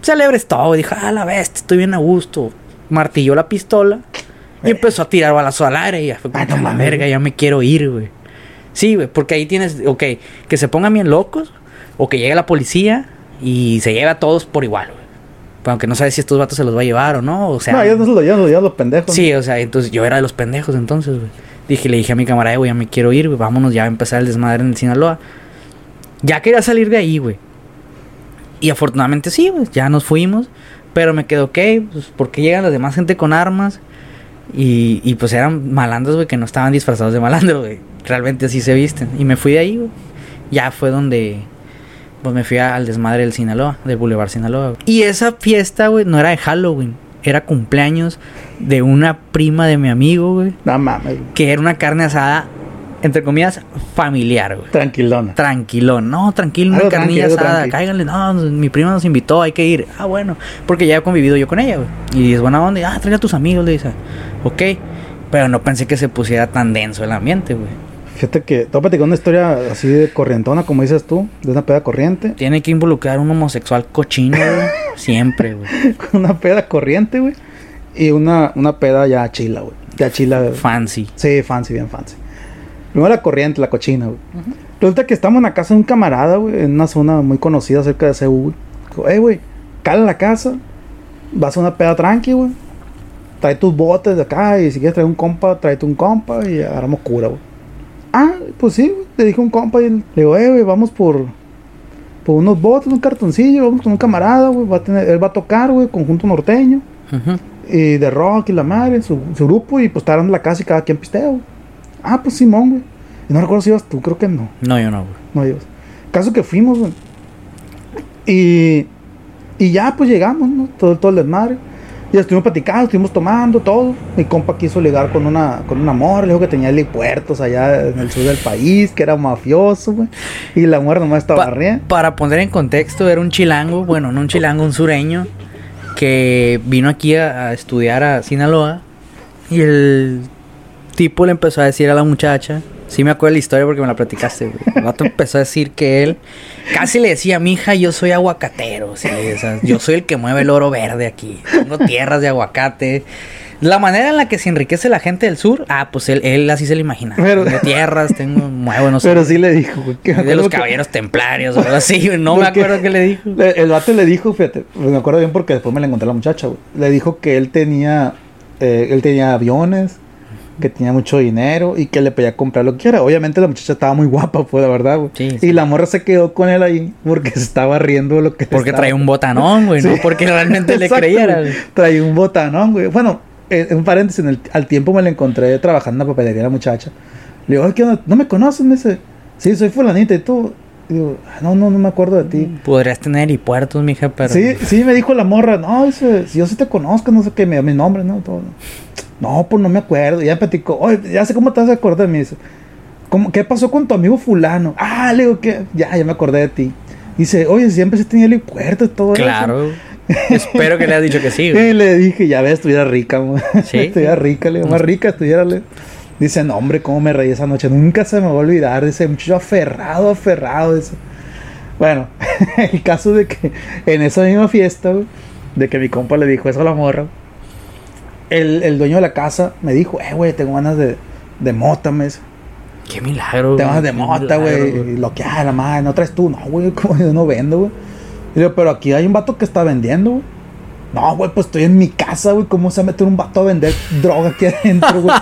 Celebres todo. Dijo, ah, la bestia, estoy bien a gusto. Martilló la pistola. Y empezó a tirar balazos al aire. Y ya fue como, Ay, no "A la verga, ya me quiero ir, güey. Sí, güey, porque ahí tienes, ok, que se pongan bien locos. O que llegue la policía y se lleve a todos por igual, güey. Pero aunque no sabes si estos vatos se los va a llevar o no. O sea, no, ellos no se lo llevan, los pendejos. Sí, o sea, entonces yo era de los pendejos entonces, güey. Dije, le dije a mi camarada, güey, ya me quiero ir, güey, vámonos ya a empezar el desmadre en el Sinaloa. Ya quería salir de ahí, güey. Y afortunadamente sí, güey, ya nos fuimos. Pero me quedó, ok, pues porque llegan las demás gente con armas. Y, y pues eran malandros, güey, que no estaban disfrazados de malandro, güey. Realmente así se visten. Y me fui de ahí, güey. Ya fue donde pues me fui al desmadre del Sinaloa, del Boulevard Sinaloa. güey. Y esa fiesta, güey, no era de Halloween, era cumpleaños de una prima de mi amigo, güey, No mames, que era una carne asada, entre comillas, familiar, güey. Tranquilona. Tranquilón, no, tranquilo, una carnilla asada, cáiganle, no, mi prima nos invitó, hay que ir. Ah, bueno, porque ya he convivido yo con ella, güey. Y es buena onda, ah, trae a tus amigos, le dice. Ok, pero no pensé que se pusiera tan denso el ambiente, güey. Fíjate que te voy a platicar una historia así de corrientona, como dices tú, de una peda corriente. Tiene que involucrar un homosexual cochino, güey. Siempre, güey. una peda corriente, güey. Y una, una peda ya chila, güey. Ya chila. Fancy. Sí, fancy, bien fancy. Primero la corriente, la cochina, güey. Resulta que estamos en la casa de un camarada, güey, en una zona muy conocida cerca de güey. Dijo, hey, güey, cala la casa, vas a una peda tranqui, güey. Trae tus botes de acá y si quieres traer un compa, tráete un compa y agarramos cura, güey. Ah, pues sí. Le dije a un compa y le digo, eh, güey, vamos por, por unos botes, un cartoncillo, vamos con un camarada, güey. Va a tener, él va a tocar, güey, conjunto norteño. Y de rock y la madre, su, su grupo, y pues estaban en la casa y cada quien pisteo. güey. Ah, pues Simón, güey. Y no recuerdo si ibas tú, creo que no. No, yo no, güey. No ibas. Caso que fuimos, güey. Y, y ya, pues llegamos, ¿no? Todo, todo el desmadre. Y estuvimos platicando, estuvimos tomando todo. Mi compa quiso ligar con una, con una morra, le dijo que tenía helipuertos allá en el sur del país, que era mafioso, güey. Y la mujer nomás estaba Pa- riendo. para poner en contexto, era un chilango, bueno, no un chilango, un sureño, que vino aquí a, a estudiar a Sinaloa. Y el tipo le empezó a decir a la muchacha, sí me acuerdo de la historia porque me la platicaste, güey. El vato empezó a decir que él casi le decía, mija, yo soy aguacatero, sí, o sea, yo soy el que mueve el oro verde aquí. Tengo tierras de aguacate. La manera en la que se enriquece la gente del sur, ah, pues él, él así se lo imagina. Pero- tengo tierras, tengo, muevo, no sé. Pero sí le dijo, güey. que de los que- caballeros templarios o algo así, güey. No me acuerdo qué le dijo. Le- El vato le dijo, fíjate, me acuerdo bien porque después me la encontré a la muchacha, güey. Le dijo que él tenía, eh, él tenía aviones, que tenía mucho dinero y que le podía comprar lo que quiera. Obviamente la muchacha estaba muy guapa, pues, la verdad, güey. Sí, y la morra se quedó con él ahí porque se estaba riendo lo que Porque estaba- traía un botanón, güey, no Sí. porque realmente le creyera. güey. Traía un botanón, güey. Bueno, eh, un paréntesis, en el- al tiempo me la encontré trabajando en la papelería la muchacha. Le digo, "Ay, ¿qué onda? ¿No me conoces? Me dice, sí, soy fulanita y tú. Y digo, "Ah, no, no, no me acuerdo de ti. Podrías tener helipuertos, mija, pero. Sí, sí, me dijo la morra, no, dice, si yo sí te conozco, no sé qué, me mi nombre, ¿no? Todo. No, pues no me acuerdo. Y ya me platicó, oye, ya sé cómo te vas a acordar de mí. Dice, ¿cómo, ¿qué pasó con tu amigo fulano? Ah, le digo que, ya, ya me acordé de ti. Dice, oye, siempre se tenía el puerto y todo eso. Claro. Espero que le hayas dicho que sí, Y güey. le dije, ya ves, estuviera rica. Sí. estuviera rica, le digo, más rica estuviera. le- Dice, no, hombre, cómo me reí esa noche. Nunca se me va a olvidar. Dice, muchacho aferrado, aferrado. Dice. Bueno, el caso de que en esa misma fiesta, güey, de que mi compa le dijo eso a la morra, el, el dueño de la casa me dijo, eh, güey, tengo ganas de, de mota, me dice. Qué milagro, Tengo ganas de mota, güey. Lo que hay, la madre, no traes tú. No, güey, como yo no vendo, güey. Y digo, pero aquí hay un vato que está vendiendo, güey. No, güey, pues estoy en mi casa, güey. ¿Cómo se va a meter un vato a vender droga aquí adentro, güey?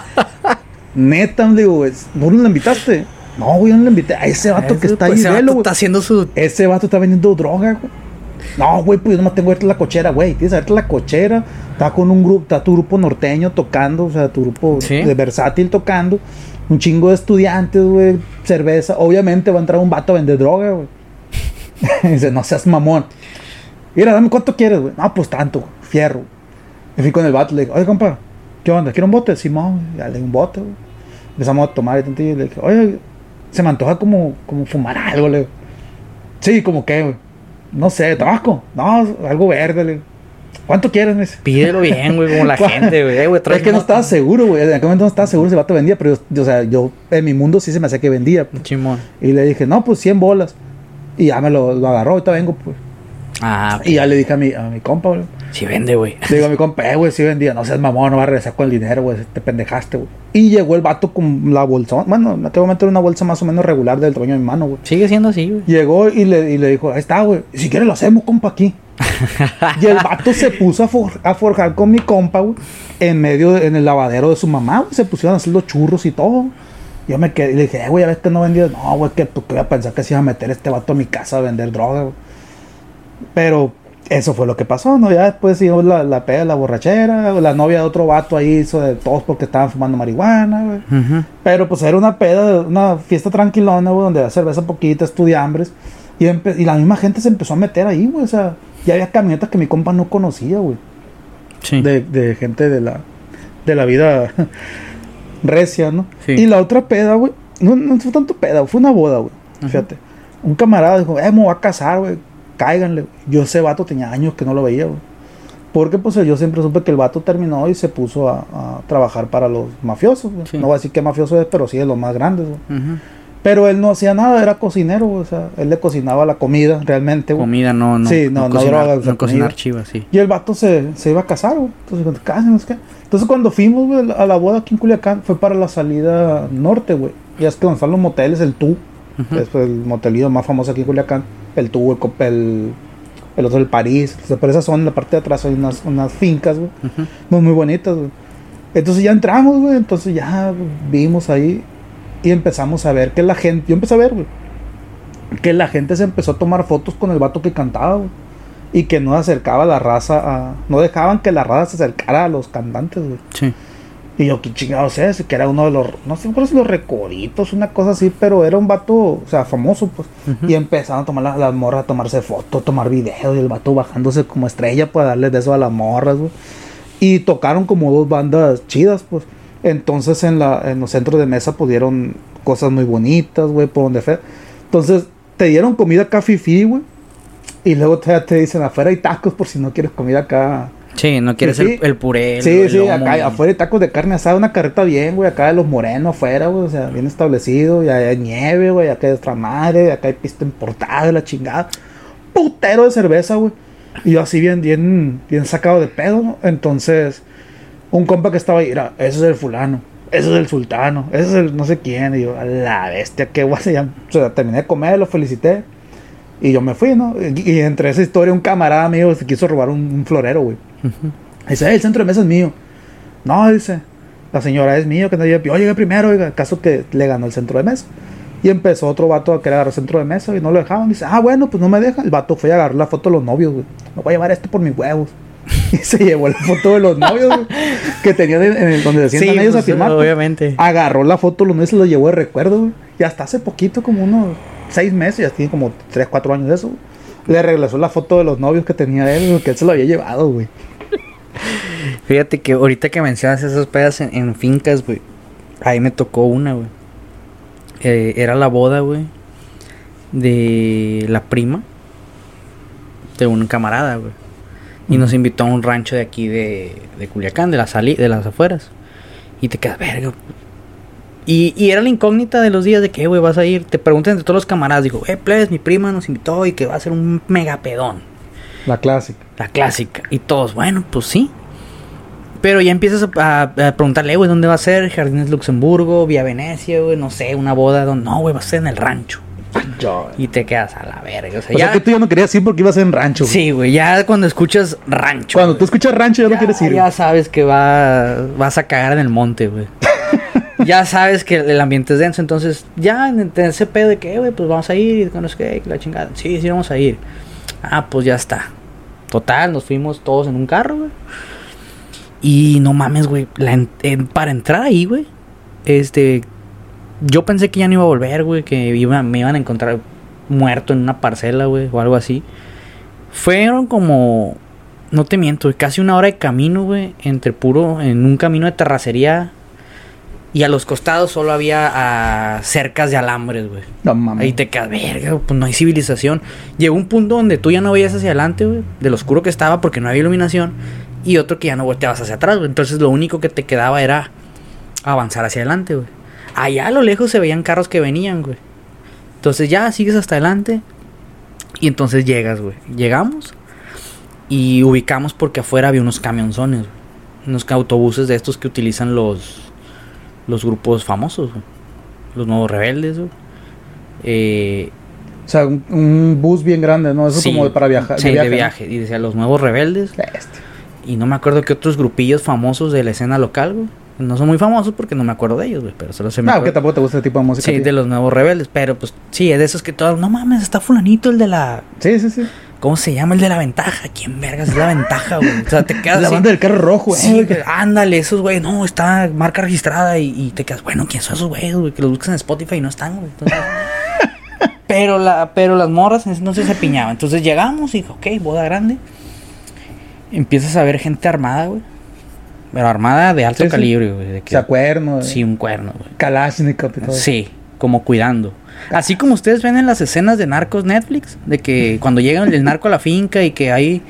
Neta, digo, güey, ¿no lo invitaste? No, güey, yo no lo invité. A ese vato que está ahí, pues, ese velo, vato güey. está haciendo su. Ese vato está vendiendo droga, güey. No, güey, pues yo nomás tengo que verte la cochera, güey. Tienes que verte la cochera. Está con un grupo, está tu grupo norteño tocando, o sea, tu grupo Sí. de versátil tocando. Un chingo de estudiantes, güey. Cerveza. Obviamente va a entrar un vato a vender droga, güey. Dice, no seas mamón. Mira, dame cuánto quieres, güey. No, pues tanto. Fierro. Me fui con el vato, le dije, oye, compa, ¿qué onda? ¿Quiere un bote? Simón, güey. ya le di un bote, güey. Empezamos a tomar y le dije, oye, se me antoja como, como fumar algo, le digo. Sí, como qué, güey. No sé, tabaco. No, algo verde, le. ¿Cuánto quieres? Me dice. Pídelo bien, güey, como la gente, güey. Güey, Es que no estaba seguro, güey. En aquel momento no estaba seguro si el vato vendía, pero yo, o sea, yo en mi mundo sí se me hacía que vendía. pues. Chimón. Y le dije, no, pues 100 bolas. Y ya me lo, lo agarró, ahorita vengo, pues. Ah, Y ya le dije a mi, a mi compa, güey. Sí vende, güey. Le digo a mi compa, eh, güey, sí vendía. No seas mamón, no vas a regresar con el dinero, güey. Te pendejaste, güey. Y llegó el vato con la bolsa. Bueno, en aquel momento era una bolsa más o menos regular del tamaño de mi mano, güey. Sigue siendo así, güey. Llegó y le, y le dijo, ahí está, güey. Si quieres lo hacemos, compa, aquí. y el vato se puso a, for- a forjar con mi compa, güey. En medio, de- en el lavadero de su mamá, güey. Se pusieron a hacer los churros y todo. Yo me quedé y le dije, eh, güey, a ver que no vendía. No, güey, que tú que voy a pensar que se iba a meter este vato a mi casa a vender droga, güey. Pero eso fue lo que pasó, ¿no? Ya después siguió la, la peda, la borrachera. La novia de otro vato ahí hizo de todos porque estaban fumando marihuana, güey. Pero pues era una peda, una fiesta tranquilona, güey, donde había cerveza poquita, estudiambres. Y la misma gente se empezó a meter ahí, güey. O sea, ya había camionetas que mi compa no conocía, güey. Sí. De, de gente de la, de la vida recia, ¿no? Sí. Y la otra peda, güey, no, no fue tanto peda, fue una boda, güey. Fíjate. Un camarada dijo, eh, me voy a casar, güey. Cáiganle. Yo ese vato tenía años que no lo veía, güey. Porque pues yo siempre supe que el vato terminó y se puso a, a trabajar para los mafiosos. Sí. No voy a decir qué mafioso es, pero sí de los más grandes. güey. Ujú. Pero él no hacía nada, era cocinero. güey, O sea, él le cocinaba la comida realmente. güey. Comida, no, no. Sí, no, no cocinar, drogas, o sea, no cocinar chivas, sí. Y el vato se, se iba a casar, güey. Entonces, cuando qué. Entonces, cuando fuimos, güey, a la boda aquí en Culiacán, fue para la salida norte, güey. ya es que donde están los moteles, el Tú, Ujú. es el motelillo más famoso aquí en Culiacán, el Tú, el, el, otro, el París, o sea, por esa zona, en la parte de atrás hay unas, unas fincas, güey, muy, muy bonitas, güey. Entonces ya entramos, güey, entonces ya vimos ahí y empezamos a ver que la gente, yo empecé a ver, güey, que la gente se empezó a tomar fotos con el vato que cantaba, güey. Y que no acercaba la raza a... No dejaban que la raza se acercara a los cantantes, güey. Sí. Y yo, qué chingados es, que era uno de los, no sé cuáles los recoritos, una cosa así, pero era un vato, o sea, famoso, pues. Ujú. Y empezaron a tomar las, las morras, a tomarse fotos, tomar videos, y el vato bajándose como estrella para darle de eso a las morras, güey. Y tocaron como dos bandas chidas, pues. Entonces en, la, en los centros de mesa pudieron cosas muy bonitas, güey, por donde fue. Entonces te dieron comida acá fifi, güey. Y luego te, te dicen, afuera hay tacos por si no quieres comida acá Sí, no quieres Sí, sí. el, el puré. el- Sí, el sí, lomo, acá y- afuera hay tacos de carne asada, una carreta bien, güey, acá de los morenos afuera, güey, o sea, bien establecido, y hay nieve, güey, acá hay otra madre, acá hay pista importada, la chingada, putero de cerveza, güey, y yo así bien, bien, bien sacado de pedo, ¿no? Entonces, un compa que estaba ahí, era, ese es el fulano, ese es el sultano, ese es el no sé quién, y yo, a la bestia, qué guay, ya, o sea, terminé de comer, lo felicité, y yo me fui, ¿no? Y, y entre esa historia, un camarada mío se quiso robar un, un florero, güey. Dice, "Eh, el centro de mesa es mío. No, dice, la señora es mío, que no. Yo llegué primero, oiga, caso que le ganó el centro de mesa. Y empezó otro vato a querer agarrar el centro de mesa y no lo dejaban. Dice, ah, bueno, pues no me deja. El vato fue a agarrar la foto de los novios, güey. Me voy a llevar esto por mis huevos. Y se llevó la foto de los novios, güey, que tenían en, el donde se sientan ellos a pues, firmar. pues. Obviamente. Agarró la foto de los novios y se lo llevó de recuerdo, güey. Y hasta hace poquito, como unos seis meses, ya tiene como tres, cuatro años de eso, Le regresó la foto de los novios que tenía él, que él se lo había llevado, güey. Fíjate que ahorita que mencionas esas pedas en, en fincas, güey. Ahí me tocó una, güey. Eh, era la boda, güey. De la prima. De un camarada, güey. Y nos invitó a un rancho de aquí de, de Culiacán, de, la sali de las afueras. Y te quedas, verga. Y, y era la incógnita de los días de que, "Eh, güey, vas a ir. Te preguntan entre todos los camaradas. Digo, eh, plebes, mi prima nos invitó y que va a ser un megapedón. La clásica. La clásica. Y todos, bueno, pues sí. Pero ya empiezas a, a- a preguntarle, "Eh, güey, ¿dónde va a ser? Jardines Luxemburgo, Vía Venecia, güey, no sé, una boda. donde No, güey, va a ser en el rancho. Yo. Y te quedas a la verga. O sea, O sea ya. que tú ya no querías ir porque ibas en rancho. güey. Sí, güey, ya cuando escuchas rancho. Cuando güey, tú escuchas rancho ya, no quieres ir. Ya sabes que va, vas a cagar en el monte, güey. ya sabes que el ambiente es denso, entonces ya en, ese pedo de que, "Eh, güey, pues vamos a ir, sé qué, que la chingada. Sí, sí, vamos a ir. Ah, pues ya está. Total, nos fuimos todos en un carro, güey. Y no mames, güey, para entrar ahí, güey, este, yo pensé que ya no iba a volver, güey, que iba- me iban a encontrar muerto en una parcela, güey, o algo así. Fueron como, no te miento, casi una hora de camino, güey, entre puro, en un camino de terracería. Y a los costados solo había ah, cercas de alambres, güey. No mames. Ahí te quedas, verga, pues no hay civilización. Llegó un punto donde tú ya no veías hacia adelante, güey, de lo oscuro que estaba porque no había iluminación. Y otro que ya no volteabas hacia atrás, güey. Entonces lo único que te quedaba era avanzar hacia adelante, güey. Allá a lo lejos se veían carros que venían, güey. Entonces ya sigues hasta adelante. Y entonces llegas, güey. Llegamos y ubicamos porque afuera había unos camionzones, güey. Unos autobuses de estos que utilizan los, los grupos famosos, güey. Los nuevos rebeldes, güey. Eh, O sea, un, un bus bien grande, ¿no? Eso sí, como de para viajar. Sí, de viaje. Y decía los nuevos rebeldes. Y no me acuerdo qué otros grupillos famosos de la escena local, güey. No son muy famosos porque no me acuerdo de ellos, güey. Pero solo se me No, acuerdo. que tampoco te gusta ese tipo de música. Sí, de los nuevos rebeldes. Pero pues sí, es de esos que todos. No mames, está Fulanito, el de la. sí, sí, sí. ¿Cómo se llama? El de la ventaja. ¿Quién vergas es la ventaja, güey? O sea, te quedas. La así, banda del carro rojo, Sí, güey. güey, ándale, esos güey, no, está marca registrada y, y te quedas, bueno, ¿quién son esos güeyes, güey? Que los buscas en Spotify y no están, güey. Entonces, pero, la, pero las morras entonces se piñaban. Entonces llegamos y, ok, boda grande. Empiezas a ver gente armada, güey. Pero armada de alto Sí, sí. calibre, güey. de O sea, cuerno. sí, un cuerno, güey. Kalashnikov y todo. Sí, como cuidando. Así como ustedes ven en las escenas de narcos Netflix, de que cuando llega el narco a la finca y que hay,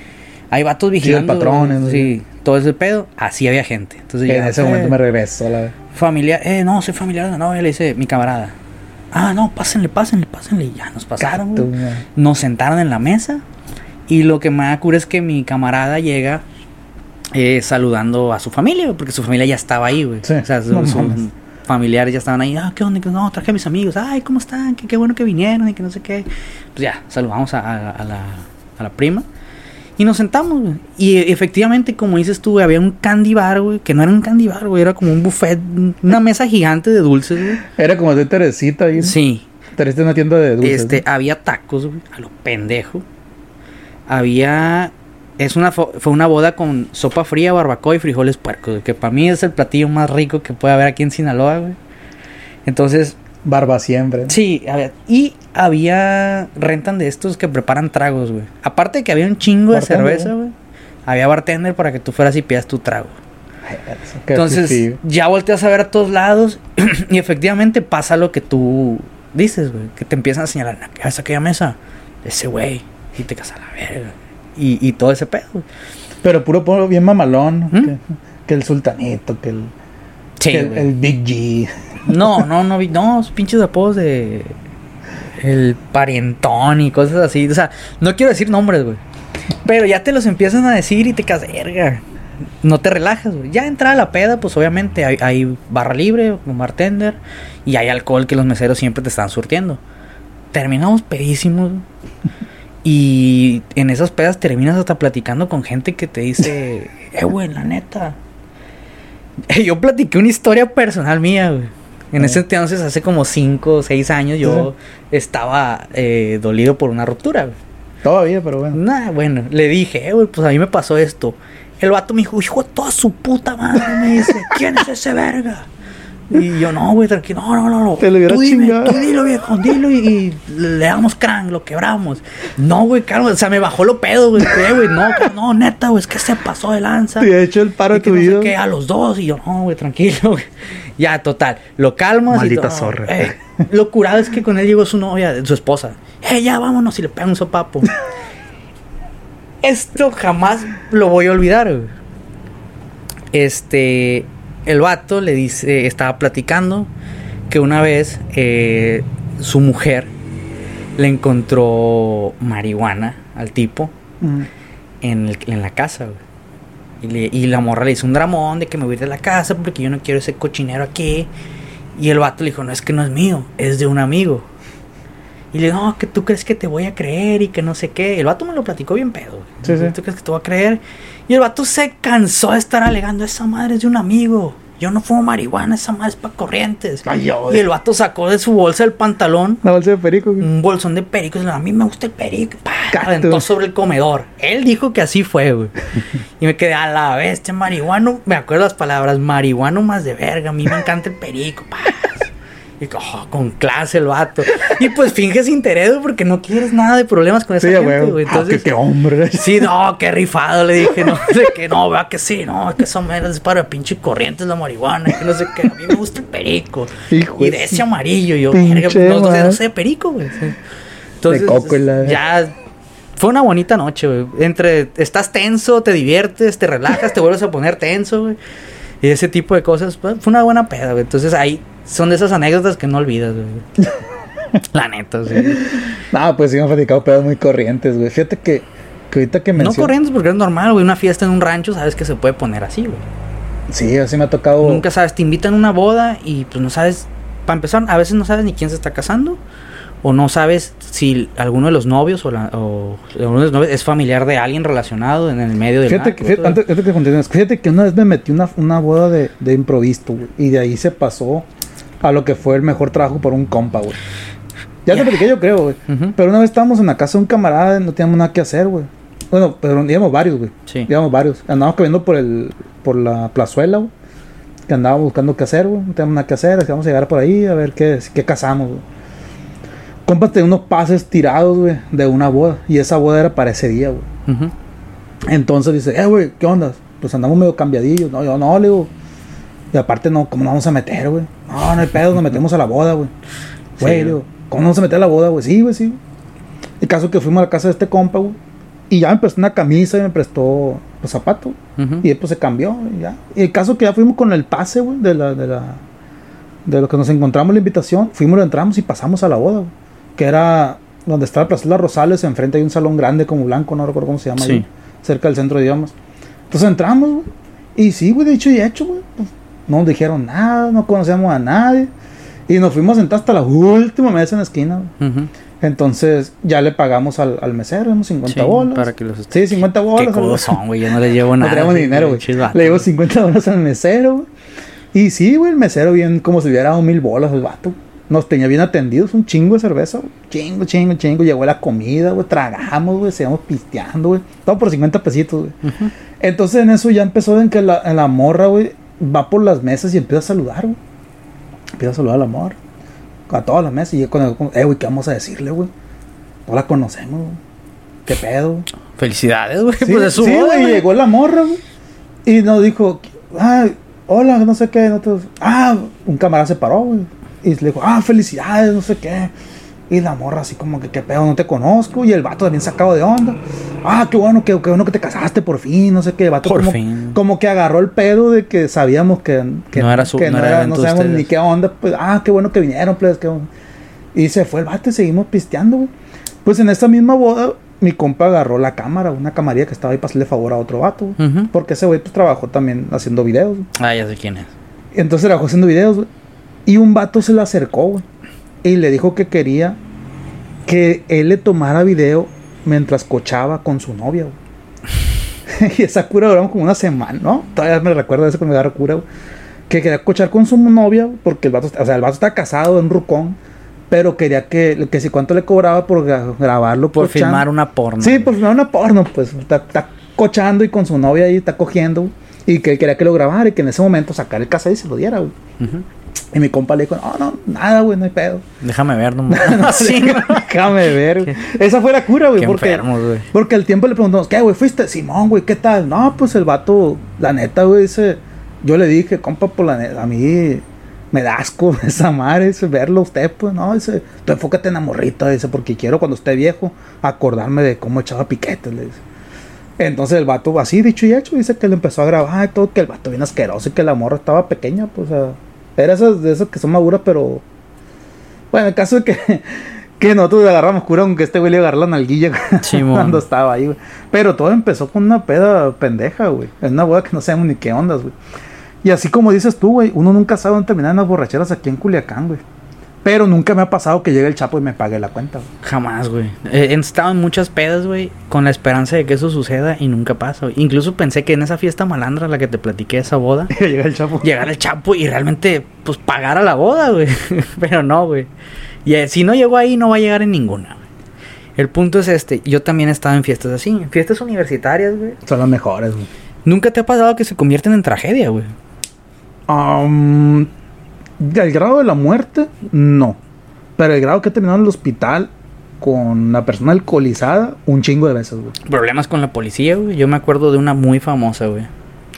hay vatos vigilando. patrones, ¿no? Sí, todo ese pedo, así había gente. Entonces en ese momento me regreso. La... Familiar, eh, no, soy familiar de la novia, le dice mi camarada. Ah, no, pásenle, pásenle, pásenle. Y ya nos pasaron, güey. Nos sentaron en la mesa. Y lo que me da cura es que mi camarada llega eh, saludando a su familia, porque su familia ya estaba ahí, güey. Sí, O sea, no su-. Familiares ya estaban ahí, ah, ¿qué onda? No, traje a mis amigos, ay, ¿cómo están? Qué, qué bueno que vinieron y que no sé qué. Pues ya, saludamos a, a- a la, a la prima. Y nos sentamos, güey. Y efectivamente, como dices tú, güey, había un candy bar, güey, que no era un candy bar, güey, era como un buffet, una mesa gigante de dulces, güey. Era como de Teresita ahí. Sí. Teresita en una tienda de dulces. Este, había tacos, güey, a lo pendejo. Había. Es una fo- fue una boda con sopa fría, barbacoa y frijoles puercos, que para mí es el platillo más rico que puede haber aquí en Sinaloa, güey. Entonces, Barba siempre. ¿no? sí, a ver, y había rentan de estos que preparan tragos, güey. Aparte de que había un chingo de cerveza, güey. Había bartender para que tú fueras y pidas tu trago. Ay, Entonces, ya volteas a ver a todos lados y efectivamente pasa lo que tú dices, güey. Que te empiezan a señalar, "No, ¿qué hace aquella mesa? Ese güey. Y te casas a la verga. Y, y todo ese pedo. Pero puro puro bien mamalón. ¿Mm? Que, que el sultanito, que el, Sí, que el, el Big G. No, no, no, no, pinches apodos de. El parientón y cosas así. O sea, no quiero decir nombres, güey. Pero ya te los empiezan a decir y te casas, verga. No te relajas, güey. Ya entrada la peda, pues obviamente hay, hay barra libre, un bartender. Y hay alcohol que los meseros siempre te están surtiendo. Terminamos pedísimos. Y en esas pedas terminas hasta platicando con gente que te dice, eh, güey, la neta. Yo platiqué una historia personal mía, güey. En Ah. ese entonces, hace como 5 o 6 años, yo estaba eh, dolido por una ruptura, güey. Todavía, pero bueno. Nah, bueno, le dije, eh, güey, pues a mí me pasó esto. El vato me dijo, hijo de toda su puta madre, me dice, ¿quién es ese verga? Y yo, no, güey, tranquilo, no, no, no, no. Te lo hubiera tú dime, chingado. tú dilo, viejo, dilo y, y le damos crank, lo quebramos. No, güey, calma, o sea, me bajó lo pedo, güey, güey, no, no, neta, güey, es que se pasó de lanza. Te he hecho el paro Y de que tu no sé vida. a los dos, y yo, no, güey, tranquilo, güey. Ya, total, lo calmas Maldita y todo. zorra. Eh, lo curado es que con él llegó su novia, su esposa. Eh, ya, vámonos y le pega un sopapo. Esto jamás lo voy a olvidar, güey. Este, el vato le dice, estaba platicando que una vez eh, su mujer le encontró marihuana al tipo en, el- en la casa, güey. Y, le- y la morra le hizo un dramón de que me voy a ir de la casa porque yo no quiero ese cochinero aquí. Y el vato le dijo, no, es que no es mío, es de un amigo. Y le dijo, no, que tú crees que te voy a creer y que no sé qué. El vato me lo platicó bien pedo. güey. Sí, sí. ¿Tú crees que te voy a creer? Y el vato se cansó de estar alegando, esa madre es de un amigo. Yo no fumo marihuana, esa madre es para corrientes. Ay, yo, y el vato sacó de su bolsa el pantalón La bolsa de perico. güey. un bolsón de pericos. A mí me gusta el perico. Pa, aventó sobre el comedor. Él dijo que así fue, güey. Y me quedé a la bestia, marihuano. Me acuerdo las palabras, marihuano más de verga. A mí me encanta el perico. pa. Y oh, con clase el vato. Y pues finges interés porque no quieres nada de problemas con esa Sí, gente, güey. Ah, Entonces, qué, qué hombre. Sí, no, qué rifado, le dije, no, de que no, vea que sí, no, es que son meras para pinche corrientes la marihuana, que no sé qué, a mí me gusta el perico. Hijo y de de ese amarillo, yo, pinche pues, madre. no sé de perico, güey. Entonces, coco y la- ya fue una bonita noche, güey. Entre estás tenso, te diviertes, te relajas, te vuelves a poner tenso, güey. Y ese tipo de cosas, pues, fue una buena peda, güey. Entonces ahí son de esesas anécdotas que no olvidas, güey. La neta, sí. No, pues sí, me han platicado pedos muy corrientes, güey. Fíjate que, que ahorita que No mencionas. corrientes porque es normal, güey. Una fiesta en un rancho, sabes que se puede poner así, güey. Sí, así me ha tocado. Nunca sabes, te invitan a una boda y pues no sabes, para empezar, a veces no sabes ni quién se está casando. O no sabes si alguno de los novios o, la, o alguno de los novios es familiar de alguien relacionado en el medio del Fíjate que, fíjate, antes, antes que fíjate que una vez me metí una, una boda de, de improviso, güey. Y de ahí se pasó a lo que fue el mejor trabajo por un compa, güey. Ya te Ya. platiqué, yo creo, güey. Pero una vez estábamos en la casa de un camarada, no teníamos nada que hacer, güey. Bueno, pero íbamos varios, güey. Sí. Íbamos varios. Andábamos caminando por el, por la plazuela, güey. Que andábamos buscando qué hacer, güey. No teníamos nada que hacer. así Vamos a llegar por ahí a ver qué, qué cazamos, güey. Compa tenía unos pases tirados, güey, de una boda. Y esa boda era para ese día, güey. Ujú. Entonces dice, eh, güey, ¿qué onda? Pues andamos medio cambiadillos. No, yo no, le digo. Y aparte, no, ¿cómo nos vamos a meter, güey? No, no hay pedo, nos metemos a la boda, güey. Güey, Sí. ¿cómo nos vamos a meter a la boda, güey? Sí, güey, sí. El caso que fuimos a la casa de este compa, güey. Y ya me prestó una camisa y me prestó los zapatos. Ujú. Y después se cambió, y ya. Y el caso que ya fuimos con el pase, güey, de la, de la. De lo que nos encontramos la invitación. Fuimos, lo entramos y pasamos a la boda, güey. Que era donde está la Plaza de las Rosales. Enfrente hay un salón grande como blanco, no recuerdo cómo se llama. Sí. ahí, cerca del centro de idiomas. Entonces entramos, güey. Y sí, güey, de hecho y hecho, güey. Pues, No nos dijeron nada, no conocíamos a nadie. Y nos fuimos a sentar hasta la última mesa en la esquina. güey. Ujú. Entonces ya le pagamos al, al mesero, unos 50 Sí, bolas. para que los Sí, 50 bolas. Qué son, güey. Yo no les llevo No nada. ni dinero, güey. Le llevo güey. 50 bolas al mesero, güey. Y sí, güey, el mesero bien, como si hubiera dado mil bolas el vato. Nos tenía bien atendidos, un chingo de cerveza, güey. Chingo, chingo, chingo. Llegó la comida, güey. Tragamos, güey. Seguimos pisteando, güey. Todo por 50 pesitos, güey. Entonces en eso ya empezó en que la, en la morra, güey, va por las mesas y empieza a saludar, güey. Empieza a saludar a la morra. A todas las mesas. Y yo con el, eh, güey, ¿qué vamos a decirle, güey? No la conocemos, güey. ¿Qué pedo? güey? Felicidades, güey. Sí, pues es su sí, güey, güey. llegó la morra, güey. Y nos dijo, ah, hola, no sé qué. nosotros, ah, un camarada se paró, güey. Y le dijo, ah, felicidades, no sé qué. Y la morra así como que, qué pedo, no te conozco. Y el vato también sacado de onda. Ah, qué bueno, qué, qué bueno que te casaste por fin, no sé qué. El vato Por como, fin. como que agarró el pedo de que sabíamos que, que No era su- que no era sabemos ni qué onda. Pues, ah, qué bueno que vinieron, pues, qué bueno. Y se fue el vato y seguimos pisteando, güey. Pues en esta misma boda, mi compa agarró la cámara, una camarilla que estaba ahí para hacerle favor a otro vato, güey. Ujú. Porque ese güey pues, trabajó también haciendo videos. Ah, ya sé quién es. Entonces trabajó haciendo videos, güey. Y un vato se le acercó, güey. Y le dijo que quería que él le tomara video mientras cochaba con su novia, güey. y esa cura duramos como una semana, ¿no? Todavía me recuerdo eso cuando me agarró cura, güey. Que quería cochar con su novia, porque el vato, o sea, el vato está casado en rucón, pero quería que, que si cuánto le cobraba por gra- grabarlo Por filmar una porno. Sí, por filmar una porno, pues está, está cochando y con su novia ahí está cogiendo, güey. Y que él quería que lo grabara y que en ese momento sacara el cassette y se lo diera, güey. Ujú. Y mi compa le dijo, no, no, nada, güey, no hay pedo. Déjame ver, no sí, déjame ver. güey. Esa fue la cura, güey. Porque, enfermos, güey. porque al tiempo le preguntamos, ¿qué, güey? ¿Fuiste? Simón, güey, ¿qué tal? No, pues el vato, la neta, güey, dice, yo le dije, compa, por la neta, a mí me da asco esa madre, dice, verlo a usted, pues, no, dice, tú enfócate en la morrita, dice, porque quiero cuando esté viejo acordarme de cómo echaba piquetes, le dice. Entonces el vato, así dicho y hecho, dice que le empezó a grabar y todo, que el vato bien asqueroso y que la morra estaba pequeña, pues, o sea, era esas de esas que son maduras, pero. Bueno, el caso es que, que nosotros le agarramos cura, aunque este güey le agarró la nalguilla cuando estaba ahí, güey. Pero todo empezó con una peda pendeja, güey. Es una boda que no sabemos ni qué ondas, güey. Y así como dices tú, güey, uno nunca sabe dónde terminan las borracheras aquí en Culiacán, güey. Pero nunca me ha pasado que llegue el chapo y me pague la cuenta, güey. Jamás, güey. He he estado en muchas pedas, güey, con la esperanza de que eso suceda y nunca pasa. güey. Incluso pensé que en esa fiesta malandra, la que te platiqué, esa boda, llega el chapo. llegara el chapo y realmente, pues, pagara la boda, güey. Pero no, güey. Y eh, si no llegó ahí, no va a llegar en ninguna, güey. El punto es este. Yo también he estado en fiestas así, fiestas universitarias, güey. Son las mejores, güey. Nunca te ha pasado que se convierten en tragedia, güey. Um, el grado de la muerte, no. Pero el grado que he terminado en el hospital con la persona alcoholizada, un chingo de veces, güey. Problemas con la policía, güey. Yo me acuerdo de una muy famosa, güey.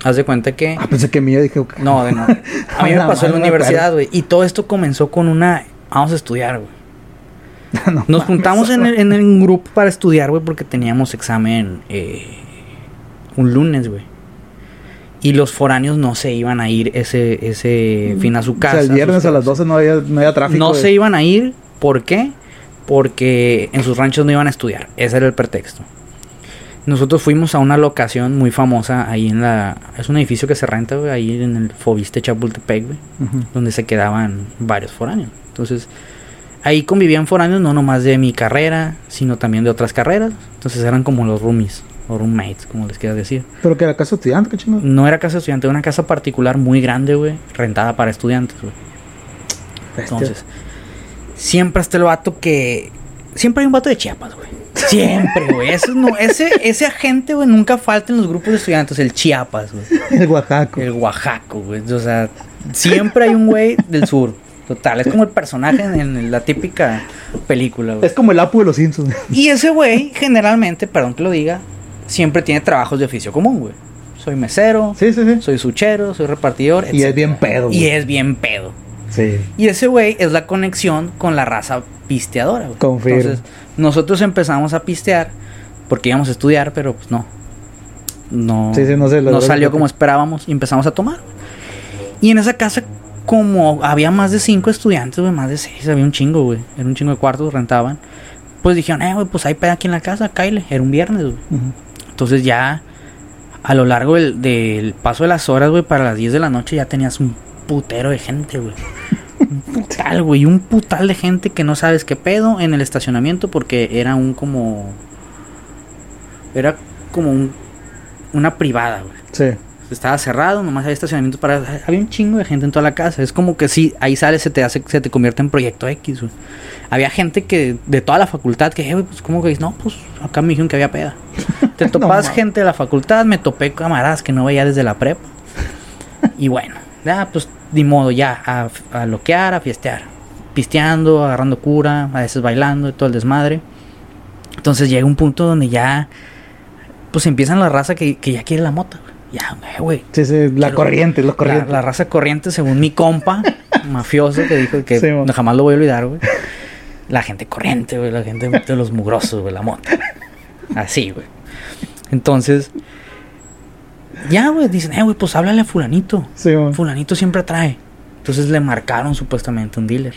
Haz de cuenta que... Ah, pensé que mía dije. No, de no. A mí me pasó en la universidad, güey. Y todo esto comenzó con una... Vamos a estudiar, güey. No Nos juntamos en el, en el grupo para estudiar, güey, porque teníamos examen eh, un lunes, güey. Y los foráneos no se iban a ir ese, ese fin a su O casa. sea, el viernes a las casas. 12 no había, no había tráfico. No de- se iban a ir, ¿por qué? Porque en sus ranchos no iban a estudiar. Ese era el pretexto. Nosotros fuimos a una locación muy famosa ahí en la... Es un edificio que se renta, güey, ahí en el Fobiste Chapultepec, güey. Donde se quedaban varios foráneos. Entonces, ahí convivían foráneos no nomás de mi carrera, sino también de otras carreras. Entonces eran como los roomies o roommates, como les quieras decir. Pero que era casa estudiante, qué chingo. No era casa estudiante, era una casa particular muy grande, güey, rentada para estudiantes, güey. Entonces, siempre está el vato que siempre hay un vato de Chiapas, güey. Siempre, güey. Eso no, ese ese agente, güey, nunca falta en los grupos de estudiantes, el Chiapas, güey. el Oaxaco. El Oaxaco, güey. O sea, siempre hay un güey del sur. Total, es como el personaje en, en la típica película, güey. Es como el Apu de los Simpsons. Y ese güey, generalmente, perdón que lo diga, siempre tiene trabajos de oficio común, güey. Soy mesero, sí, sí, sí. soy suchero, soy repartidor, Y es bien pedo, Y güey. es bien pedo. Sí. Y ese güey es la conexión con la raza pisteadora, güey. Confirmo. Entonces, nosotros empezamos a pistear porque íbamos a estudiar, pero pues no. No, Sí, sí, no sé, no salió como esperábamos y empezamos a tomar. Y en esa casa, como había más de cinco estudiantes, güey, más de seis, había un chingo, güey. Era un chingo de cuartos, rentaban. Pues dijeron, eh, güey, pues hay peda aquí en la casa, Kyle. Era un viernes, güey. Entonces ya a lo largo del, paso de las horas, güey, para las 10 de la noche ya tenías un putero de gente, güey. Un putal, güey, un putal de gente que no sabes qué pedo en el estacionamiento porque era un como... Era como un, una privada, güey. Sí. Estaba cerrado, nomás había estacionamiento para... Había un chingo de gente en toda la casa. Es como que sí, ahí sales, se te hace, se te convierte en proyecto X, güey. Había gente que, de toda la facultad, que, eh, pues, ¿cómo que dices? No, pues, acá me dijeron que había peda. Te topas gente de la facultad, me topé camaradas que no veía desde la prepa. Y bueno, ya, pues, ni modo, ya, a, a loquear, a fiestear. Pisteando, agarrando cura, a veces bailando, todo el desmadre. Entonces llega un punto donde ya, pues, empiezan la raza que, que ya quiere la mota. Ya, güey, Sí, sí, la corriente, la la, corriente. la raza corriente, según mi compa, mafioso, que dijo que Sí, jamás lo voy a olvidar, güey. La gente corriente, güey, la gente de los mugrosos, güey, la mota. Así, güey. Entonces, ya, güey, dicen, eh, güey, pues háblale a Fulanito. Sí, man. Fulanito siempre trae. Entonces le marcaron supuestamente un dealer.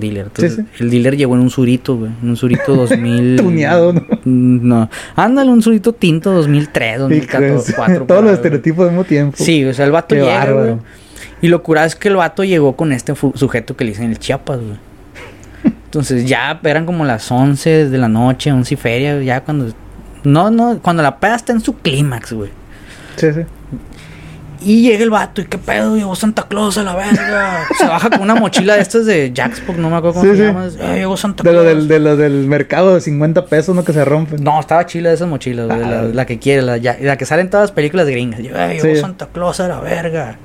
Dealer. Entonces, Sí, el dealer llegó en un surito, güey. En un surito 2000. Tuneado, ¿no? No. Ándale, un surito tinto 2003, Sí, 2014, crees. 2004. Todos los estereotipos al mismo tiempo. Sí, o sea, el vato Qué llega, bárbaro. güey. Y lo curado es que el vato llegó con este sujeto que le dicen el Chiapas, güey. Entonces ya eran como las 11 de la noche, 11 y feria, ya cuando... No, no, cuando la peda está en su clímax, güey. Sí, sí. Y llega el vato, ¿y qué pedo? Llegó Santa Claus a la verga. Se baja con una mochila de estas de Jacksburg, no me acuerdo cómo Sí, se sí. llama. Eh, llegó Santa De lo, Claus. del, de lo del mercado de 50 pesos, ¿no? Que se rompen. No, estaba chila de esas mochilas, güey, la, Ah. la que quiere, la, la que sale en todas las películas gringas. Yo, "Ay, llegó Sí. Santa Claus a la verga.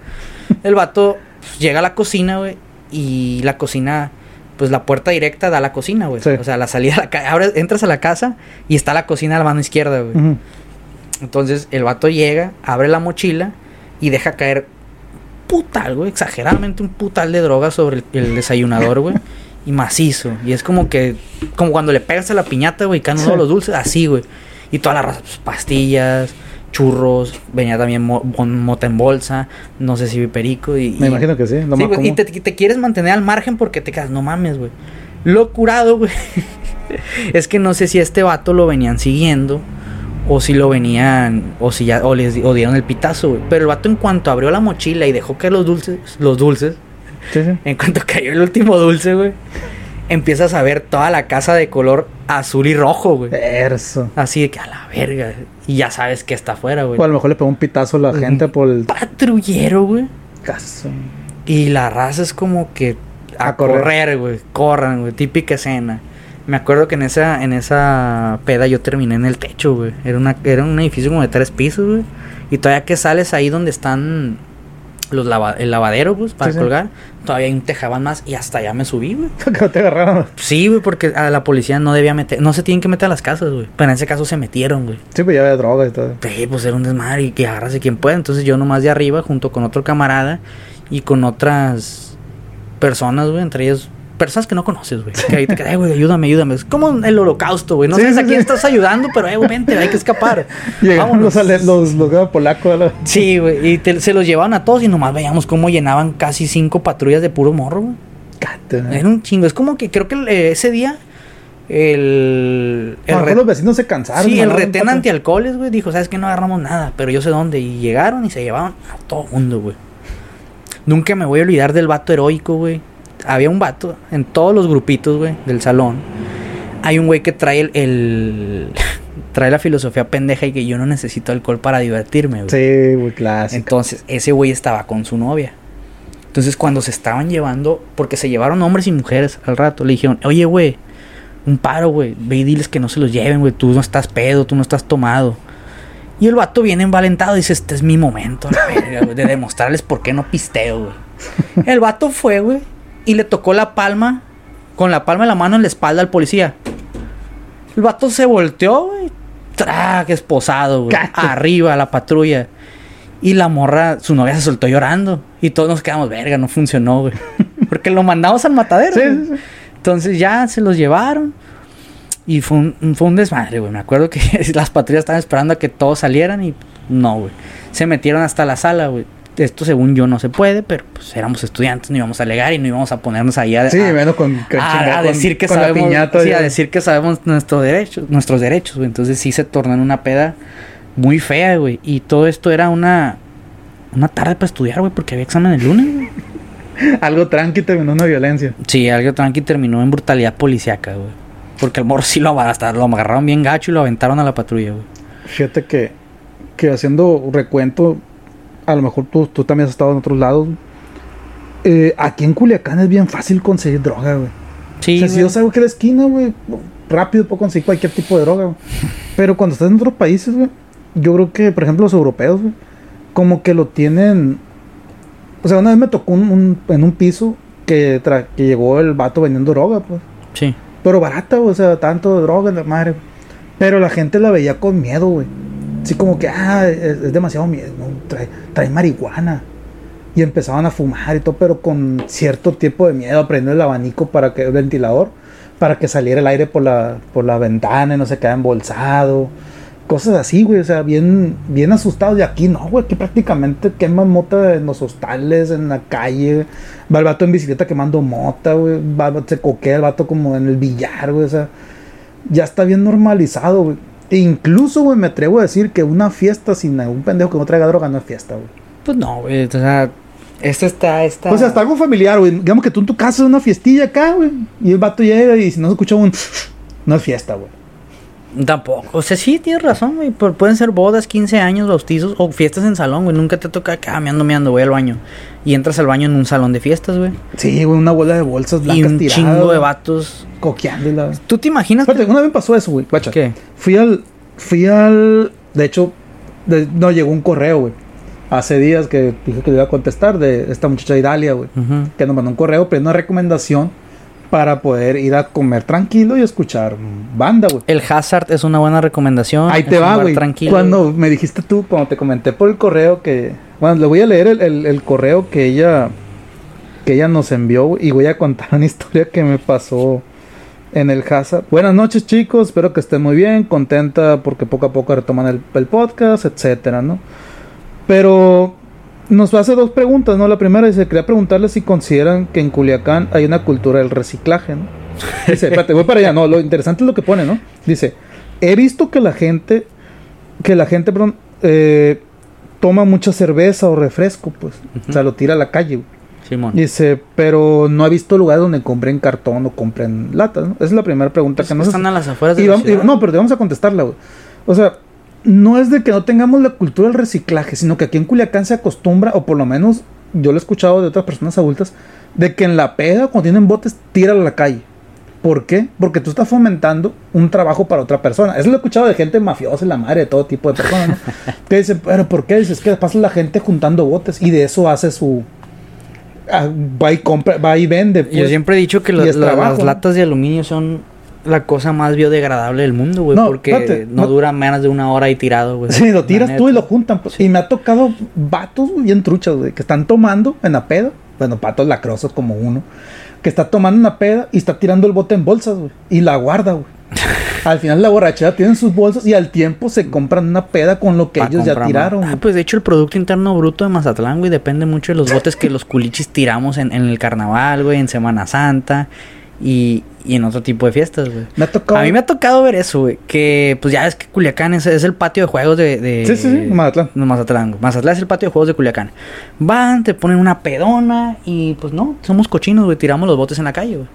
El vato pues, llega a la cocina, güey, y la cocina, pues la puerta directa da a la cocina, güey. Sí. O sea, la salida a la ca- ahora entras a la casa y está la cocina a la mano izquierda, güey. Ujú. Entonces el vato llega, abre la mochila y deja caer putal, güey, exageradamente un putal de droga sobre el, el desayunador, güey. Y macizo. Y es como que, como cuando le pegas a la piñata, güey, y caen todos los dulces, así, güey. Y toda la raza, pues, pastillas, churros, venía también mo- mota en bolsa, no sé si perico. Y, Me y- imagino que sí. Lo Sí, y te, te quieres mantener al margen porque te quedas, no mames, güey. Lo curado, güey. es que no sé si a este vato lo venían siguiendo. O si lo venían. O si ya. O les o dieron el pitazo, güey. Pero el vato en cuanto abrió la mochila y dejó caer los dulces. Los dulces. Sí, sí. En cuanto cayó el último dulce, güey. Empiezas a ver toda la casa de color azul y rojo, güey. Eso. Así de que a la verga. Y ya sabes que está afuera, güey. O a lo mejor le pegó un pitazo a la gente por el Patrullero, güey. caso. Y la raza es como que a, A correr. correr, güey. Corran, güey. Típica escena. Me acuerdo que en esa, en esa peda yo terminé en el techo, güey. Era, una, era un edificio como de tres pisos, güey. Y todavía que sales ahí donde están los lava- el lavadero, pues, para Sí, sí. colgar, todavía hay un tejaban más y hasta allá me subí, güey. te agarraron. Sí, güey, porque a la policía no debía meter, no se tienen que meter a las casas, güey. Pero en ese caso se metieron, güey. Sí, pues ya había droga y todo. Sí, pues era un desmadre y que agarrase quien pueda. Entonces yo nomás de arriba, junto con otro camarada y con otras personas, güey, entre ellos personas que no conoces, güey. Que ahí te quedas, "Eh, güey, ayúdame, ayúdame. Es como el holocausto, güey. No Sí, sabes sí, a quién sí. estás ayudando, pero, eh, güey, vente, hay que escapar. Llegaron los, los, los, polacos. la- Sí, güey, y te- se los llevaban a todos y nomás veíamos cómo llenaban casi cinco patrullas de puro morro, güey. Era un chingo. Es como que creo que eh, ese día el... Los vecinos se cansaron. Sí, el retén antialcoholes, güey, dijo, sabes que no agarramos nada, pero yo sé dónde. Y llegaron y se llevaron a todo mundo, güey. Nunca me voy a olvidar del vato heroico, güey. Había un vato en todos los grupitos, güey, del salón. Hay un güey que trae el, el- trae la filosofía pendeja y que yo no necesito alcohol para divertirme, güey. Sí, güey, clásico. Entonces, ese güey estaba con su novia. Entonces, cuando se estaban llevando, porque se llevaron hombres y mujeres al rato, le dijeron, oye, güey, un paro, güey, ve y diles que no se los lleven, güey, tú no estás pedo, tú no estás tomado. Y el vato viene envalentado y dice, este es mi momento, la verga, güey, de demostrarles por qué no pisteo, güey. El vato fue, güey, y le tocó la palma, con la palma de la mano en la espalda al policía. El vato se volteó, güey, track, esposado, güey, arriba a la patrulla. Y la morra, su novia se soltó llorando. Y todos nos quedamos, verga, no funcionó, güey. Porque lo mandamos al matadero. Sí, güey. sí, sí. Entonces ya se los llevaron. Y fue un, fue un desmadre, güey. Me acuerdo que las patrullas estaban esperando a que todos salieran y no, güey. Se metieron hasta la sala, güey. Esto según yo no se puede, pero pues éramos estudiantes, no íbamos a alegar y no íbamos a ponernos ahí a, Sí, a- menos con, con a- chinga- a con- decir que con sabemos, piñata. sí, ya. a decir que sabemos nuestros derechos, nuestros derechos, güey. Entonces sí se tornó en una peda muy fea, güey. Y todo esto era una, una tarde para estudiar, güey, porque había examen el lunes, güey. Algo tranqui terminó en una violencia. Sí, algo tranqui terminó en brutalidad policíaca, güey. Porque el morro sí lo, hasta lo agarraron bien gacho y lo aventaron a la patrulla, güey. Fíjate que, que haciendo recuento, a lo mejor tú, tú también has estado en otros lados. Eh, aquí en Culiacán es bien fácil conseguir droga, güey. Sí, o sea, si yo salgo aquí a la esquina, güey, rápido puedo conseguir cualquier tipo de droga, güey. Pero cuando estás en otros países, güey, yo creo que, por ejemplo, los europeos, güey, como que lo tienen. O sea, una vez me tocó un, un- en un piso que, tra- que llegó el vato vendiendo droga, pues. Sí. Pero barata, güey, o sea, tanto droga, la madre. Pero la gente la veía con miedo, güey. Así como que, ah, es, demasiado miedo, trae, trae marihuana. Y empezaban a fumar y todo, pero con cierto tipo de miedo, prendiendo el abanico para que, el ventilador, para que saliera el aire por la, por la ventana y no se quedara embolsado. Cosas así, güey, o sea, bien, bien asustados. Y aquí no, güey, aquí prácticamente queman mota en los hostales, en la calle. Va el vato en bicicleta quemando mota, güey. Se coquea el vato como en el billar, güey. O sea, ya está bien normalizado, güey. E incluso, güey, me atrevo a decir que una fiesta sin un pendejo que no traiga droga no es fiesta, güey. Pues no, güey. O sea, esto está. está... O sea, hasta algo familiar, güey. Digamos que tú en tu casa es una fiestilla acá, güey. Y el vato llega y si no se escucha un... No es fiesta, güey. Tampoco. O sea, sí, tienes razón, güey. Pero pueden ser bodas, 15 años, bautizos o fiestas en salón, güey. Nunca te toca acá, me ando, me ando, voy al baño. Y entras al baño en un salón de fiestas, güey. Sí, güey, una bola de bolsas Y blancas un tiradas. chingo de vatos. Coqueándola. ¿Tú te imaginas? que- Espérate, una vez pasó eso, güey. ¿Qué? Fui al. Fui al. De hecho, de- no llegó un correo, güey. Hace días que dije que le iba a contestar de esta muchacha Idalia, güey. Ujú. Que nos mandó un correo pidiendo una recomendación para poder ir a comer tranquilo y escuchar banda, güey. El Hazard es una buena recomendación. Ahí te va, güey. Tranquilo. Cuando me dijiste tú, cuando te comenté por el correo que. Bueno, le voy a leer el, el- el correo que ella. Que ella nos envió y voy a contar una historia que me pasó en el Hazard. Buenas noches, chicos. Espero que estén muy bien. Contenta porque poco a poco retoman el, el podcast, etcétera, ¿no? Pero nos hace dos preguntas, ¿no? La primera dice: Quería preguntarle si consideran que en Culiacán hay una cultura del reciclaje, ¿no? Dice, espérate, voy para allá. No, lo interesante es lo que pone, ¿no? Dice: He visto que la gente, que la gente, perdón, eh, toma mucha cerveza o refresco, pues. O sea, lo tira a la calle. Simón. Dice, pero no ha visto lugares donde compren cartón o compren latas, ¿no? Esa es la primera pregunta que nos Están a las afueras de y la vamos- y- no, pero te vamos a contestarla, güey. O sea, no es de que no tengamos la cultura del reciclaje, sino que aquí en Culiacán se acostumbra, o por lo menos yo lo he escuchado de otras personas adultas, de que en la peda, cuando tienen botes, tíralo a la calle. ¿Por qué? Porque tú estás fomentando un trabajo para otra persona. Eso lo he escuchado de gente mafiosa, la madre, de todo tipo de personas, ¿no? que dicen, pero ¿por qué? Dices que pasa la gente juntando botes y de eso hace su... ah, va y compra, va y vende. Yo pues. siempre he dicho que la- trabajo, las latas de aluminio son la cosa más biodegradable del mundo, güey. No, porque no, no- dura menos de una hora ahí tirado, güey. Sí, lo tiras tú y lo juntan. pues. Y me ha tocado vatos güey, bien truchas, güey, que están tomando en la peda. Bueno, patos lacrosos como uno. Que está tomando una peda y está tirando el bote en bolsas, güey. Y la guarda, güey. al final la borrachera tienen sus bolsas y al tiempo se compran una peda con lo que Pa' ellos ya tiraron. Ah, pues de hecho el Producto Interno Bruto de Mazatlán, güey, depende mucho de los botes que los culichis tiramos en, en el carnaval, güey, en Semana Santa y, y en otro tipo de fiestas, güey. Me ha tocado. A mí me ha tocado ver eso, güey. Que pues ya es que Culiacán es, es el patio de juegos de. de Sí, sí, sí, Mazatlán. Mazatlán. Mazatlán es el patio de juegos de Culiacán. Van, te ponen una pedona y pues no, somos cochinos, güey. Tiramos los botes en la calle, güey.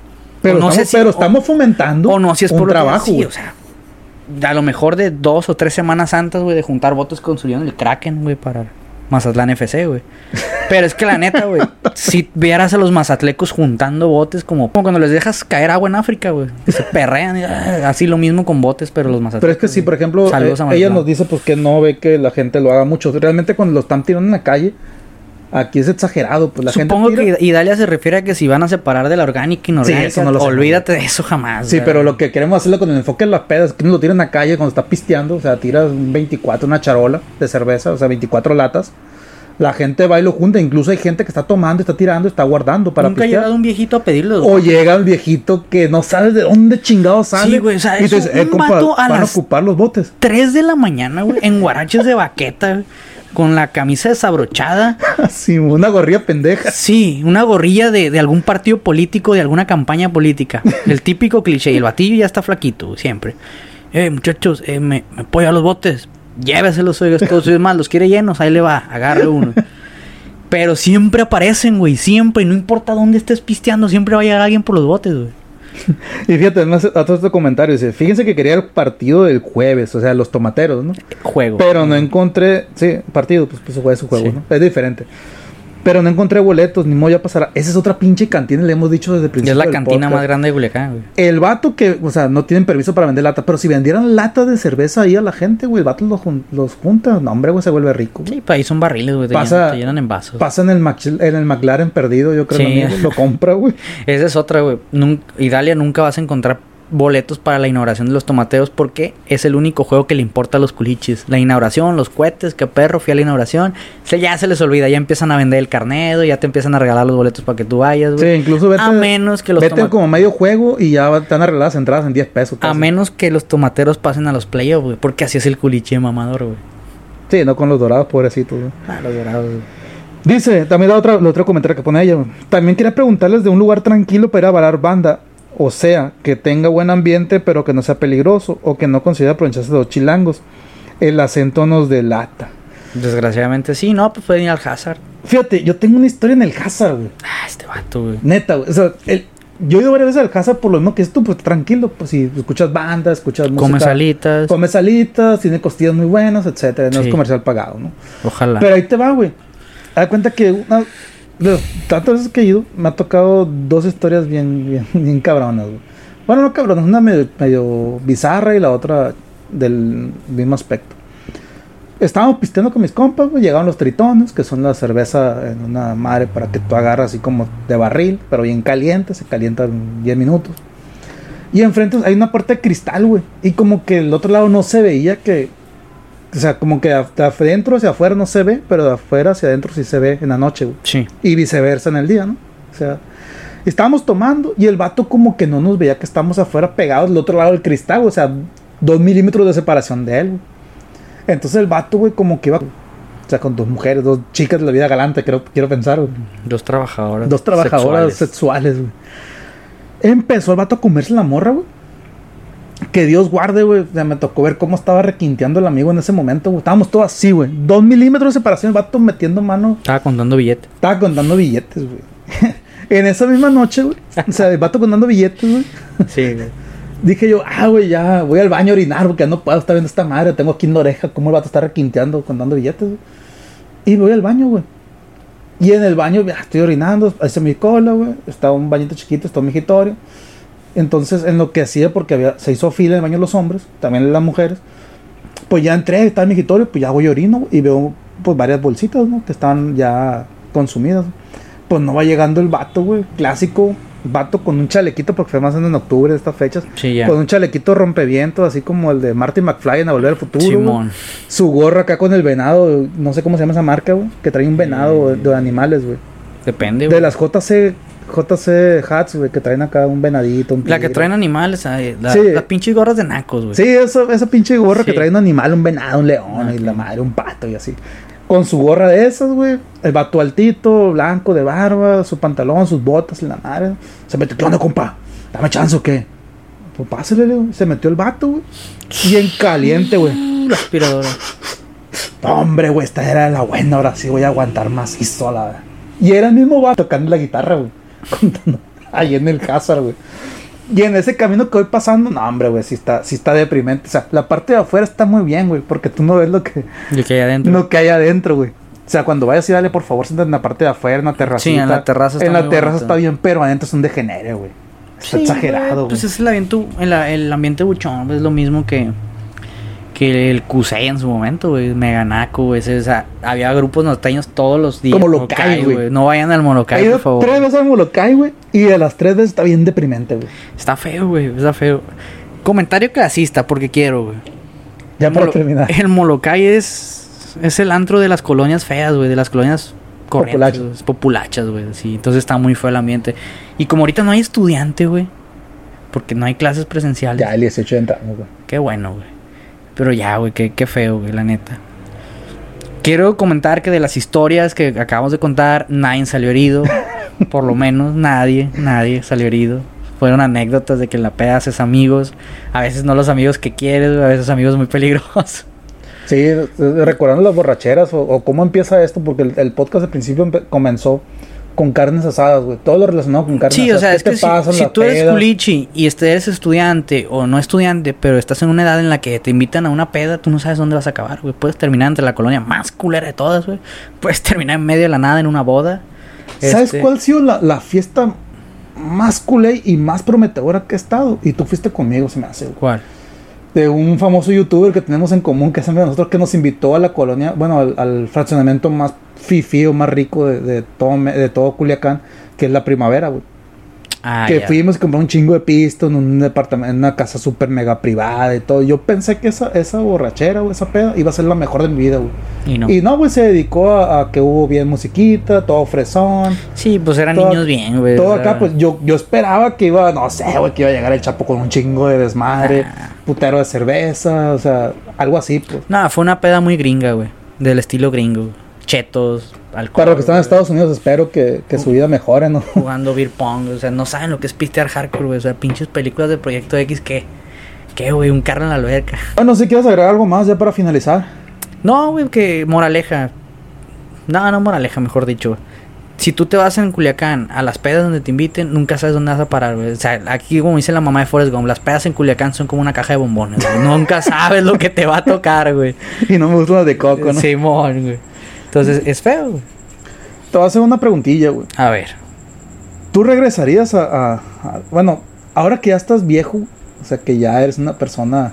pero no estamos, sé si- pero o- estamos fomentando O no, si es un por trabajo. sí, o sea, a lo mejor de dos o tres semanas santas, güey, de juntar botes construyendo el Kraken, güey, para Mazatlán FC, güey. Pero es que la neta, güey, si vieras a los mazatlecos juntando botes como, como cuando les dejas caer agua en África, güey, se perrean, y, ah, así lo mismo con botes, pero los mazatlecos. Pero es que sí, güey. por ejemplo, eh, ella nos dice pues que no ve que la gente lo haga mucho. Realmente cuando lo están tirando en la calle, aquí es exagerado. Pues la Supongo gente tira- que Idalia se refiere a que si van a separar de la orgánica y inorgánica, eso no lo olvídate de eso jamás. Sí, pero lo que queremos hacerlo con el enfoque en las pedas, que no lo tiran la calle cuando está pisteando, o sea, tiras un 24, una charola de cerveza, o sea, 24 latas. La gente va y lo junta, incluso hay gente que está tomando, está tirando, está guardando para Nunca ha pistear. llegado un viejito a pedirlo. O llega el viejito que no sabe de dónde chingado sale. Sí, güey, o sea, y eso, te dice, eh, un vato a van a las- ocupar los botes. 3 de la mañana, güey, en guaraches de baqueta, güey, con la camisa desabrochada. Así, una gorrilla pendeja. Sí, una gorrilla de, de algún partido político, de alguna campaña política. El típico cliché. Y el batillo ya está flaquito, siempre. Eh, muchachos, eh, me, me puedo los botes. lléveselos, oiga, todos es más, los quiere llenos, ahí le va, agarre uno. Pero siempre aparecen, güey, siempre, no importa dónde estés pisteando, siempre va a llegar alguien por los botes, güey. Y fíjate, no hace- otro este comentario dice, fíjense que quería el partido del jueves, o sea, los tomateros, ¿no? Juego. Pero no encontré, sí, partido, pues, pues es su juego, Sí. ¿no? Es diferente. Pero no encontré boletos, ni modo ya pasará. Esa es otra pinche cantina, le hemos dicho desde el principio. es la cantina podcast. más grande de Culiacán, güey. El vato que, o sea, no tienen permiso para vender lata, pero si vendieran lata de cerveza ahí a la gente, güey, el vato los, jun- los junta. No, hombre, güey, se vuelve rico. güey. Sí, pues ahí son barriles, güey. Te, Pasa- llenan, te llenan en vasos. Pasa en el, en el McLaren perdido, yo creo, Sí. lo, mismo, lo compra, güey. Esa es otra, güey. Idalia nunca vas a encontrar boletos para la inauguración de los tomateros porque es el único juego que le importa a los culichis. La inauguración, los cohetes, que perro, fui a la inauguración. Se, ya se les olvida, ya empiezan a vender el carnedo, ya te empiezan a regalar los boletos para que tú vayas, Sí, güey. incluso vete, a menos que los vete como medio juego y ya están arregladas las entradas en 10 pesos. A menos que los tomateros pasen a los playoffs, güey. Porque así es el culichi de mamador, güey. Sí, no con los dorados, pobrecitos, güey. Ah, los dorados, güey. Dice, también la otra, otro comentario que pone ella. También quería preguntarles de un lugar tranquilo para ir a bailar banda. O sea, que tenga buen ambiente, pero que no sea peligroso. O que no considere aprovecharse de los chilangos. El acento nos delata. Desgraciadamente sí, no, pues pueden ir al Hazard. Fíjate, yo tengo una historia en el Hazard, güey. Ah, este vato, güey. Neta, güey. O sea, el- yo he ido varias veces al Hazard por lo mismo que es tú, pues tranquilo. Pues si escuchas banda, escuchas música. Comes alitas. Comes alitas, tiene costillas muy buenas, etcétera. No Sí. es comercial pagado, ¿no? Ojalá. Pero ahí te va, güey. Da cuenta que una, tantas veces que he ido, me ha tocado dos historias bien, bien, bien cabronas, güey. Bueno, no cabronas, una medio, medio bizarra y la otra del mismo aspecto. Estábamos pisteando con mis compas, güey. Llegaron los tritones, que son la cerveza en una madre para que tú agarras así como de barril, pero bien caliente, se calienta en 10 minutos. Y enfrente hay una puerta de cristal, güey. Y como que el otro lado no se veía que. O sea, como que de adentro hacia afuera no se ve, pero de afuera hacia adentro sí se ve en la noche, güey. Sí. Y viceversa en el día, ¿no? O sea, estábamos tomando y el vato como que no nos veía que estábamos afuera pegados del otro lado del cristal, o sea, dos milímetros de separación de él, güey. Entonces el vato, güey, como que iba, o sea, con dos mujeres, dos chicas de la vida galante, creo, quiero pensar, güey. Dos trabajadoras. Dos trabajadoras sexuales. sexuales, güey. Empezó el vato a comerse la morra, güey. Que Dios guarde, güey. O sea, me tocó ver cómo estaba requinteando el amigo en ese momento, güey. Estábamos todos así, güey. Dos milímetros de separación, el vato metiendo mano. Estaba contando billetes. Estaba contando billetes, güey. en esa misma noche, güey. O sea, el vato contando billetes, güey. Sí, güey. Dije yo, ah, güey, ya voy al baño a orinar porque no puedo estar viendo esta madre. Tengo aquí en la oreja cómo el vato está requinteando, contando billetes, güey. Y voy al baño, güey. Y en el baño, ya estoy orinando, hice mi cola, güey. Estaba un bañito chiquito, está un migitorio. Entonces, en lo que hacía, porque había, se hizo fila en el baño los hombres, también las mujeres. Pues ya entré, está el migitorio, pues ya voy y orino güey, y veo pues varias bolsitas, ¿no? Que están ya consumidas. Pues no va llegando el vato, güey. Clásico, vato con un chalequito, porque fue más en octubre de estas fechas. Sí, ya. Con un chalequito rompeviento, así como el de Marty McFly en A Volver al Futuro. Simón. Su gorra acá con el venado, no sé cómo se llama esa marca, güey. Que trae un venado de, de animales, güey. Depende, De güey. las JC, JC hats, güey, que traen acá un venadito, un La que tigre. traen animales, ay, la- Sí. las pinches gorras de nacos, güey. Sí, eso, esa pinche gorra que trae un animal, un venado, un león, Ah, y la madre, un pato y así. Con su gorra de esas, güey. El vato altito, blanco, de barba, su pantalón, sus botas y la madre. Se metió, ¿qué onda, compa? ¿Dame chance o qué? Pues pásale, güey. Se metió el vato, güey. Bien caliente, güey. Uh, La aspiradora. Hombre, güey, esta era la buena, ahora sí voy a aguantar macizo, la verdad. Y era el mismo vato tocando la guitarra, güey. Contando ahí en el Hazard, güey. Y en ese camino que voy pasando, no, hombre, güey, sí está, sí está deprimente. O sea, la parte de afuera está muy bien, güey, porque tú no ves lo que, Y que hay adentro. lo que hay adentro, güey. O sea, cuando vayas y dale, por favor, siéntate en la parte de afuera, en la terraza. Sí, en la terraza está En la muy terraza bonito. está bien, pero adentro es un degenere, güey. Está Sí, exagerado, güey. Pues es el ambiente, el, el ambiente buchón, es lo mismo que, que el Cusey en su momento, güey. Meganaco, güey. ese, o sea, había grupos norteños todos los días. Como Locay, güey. No vayan al ido por favor. tres veces al Molokai, güey, y de las tres veces está bien deprimente, güey. Está feo, güey. Está feo. Comentario clasista, porque quiero, güey. Ya para terminar. El Molokai es, es el antro de las colonias feas, güey. De las colonias corrientes, Populachas. güey, populachas, güey. Sí, entonces está muy feo el ambiente. Y como ahorita no hay estudiante, güey. Porque no hay clases presenciales. Ya, el 18 entramos, güey. Qué bueno, güey. Pero ya, güey, qué, qué feo, güey, la neta. Quiero comentar que de las historias que acabamos de contar, nadie salió herido. Por lo menos nadie, nadie salió herido. Fueron anécdotas de que en la peda haces amigos. A veces no los amigos que quieres, a veces amigos muy peligrosos. Sí, eh, recordando las borracheras o, o cómo empieza esto, porque el, el podcast al principio comenzó con carnes asadas, güey. Todo lo relacionado con carnes Sí, o asadas. sea, ¿Qué es que si, si tú eres culichi y eres estudiante o no estudiante, pero estás en una edad en la que te invitan a una peda, tú no sabes dónde vas a acabar, güey. Puedes terminar entre la colonia más culera de todas, güey. Puedes terminar en medio de la nada en una boda. ¿Sabes Este, cuál ha sido la, la fiesta más culé y más prometedora que he estado? Y tú fuiste conmigo, se me hace, güey. ¿Cuál? de un famoso youtuber que tenemos en común, que es amigo de nosotros, que nos invitó a la colonia, bueno, al, al fraccionamiento más fifí o más rico de, de todo, de todo Culiacán, que es la primavera, güey. Ah, que fuimos y compramos un chingo de pisto en un departamento, en una casa súper mega privada y todo. Yo pensé que esa, esa borrachera o esa peda iba a ser la mejor de mi vida, güey. Y no. Y no, güey, se dedicó a, a que hubo bien musiquita, todo fresón. Sí, pues eran todo- niños bien, güey. Todo o sea, acá, pues yo, yo esperaba que iba, no sé, güey, que iba a llegar el chapo con un chingo de desmadre, Nah. putero de cerveza, o sea, algo así, pues. Nada, fue una peda muy gringa, güey. Del estilo gringo. Chetos, alcohol. Para los que están en Estados Unidos, espero que, que su vida mejore, ¿no? Jugando beer pong, o sea, no saben lo que es pistear hardcore, güey. O sea, pinches películas de Proyecto X, ¿qué? ¿Qué, güey? Un carro en la alberca. Bueno, si quieres agregar algo más ya para finalizar. No, güey, que moraleja. No, no moraleja, mejor dicho. Si tú te vas en Culiacán a las pedas donde te inviten, nunca sabes dónde vas a parar, güey. O sea, aquí, como dice la mamá de Forrest Gump, las pedas en Culiacán son como una caja de bombones, güey. Nunca sabes lo que te va a tocar, güey. Y no me gustan las de coco, ¿no? Simón, güey. Entonces, es feo, güey. Te voy a hacer una preguntilla, güey. A ver. ¿Tú regresarías a, a- a- Bueno, ahora que ya estás viejo, o sea, que ya eres una persona,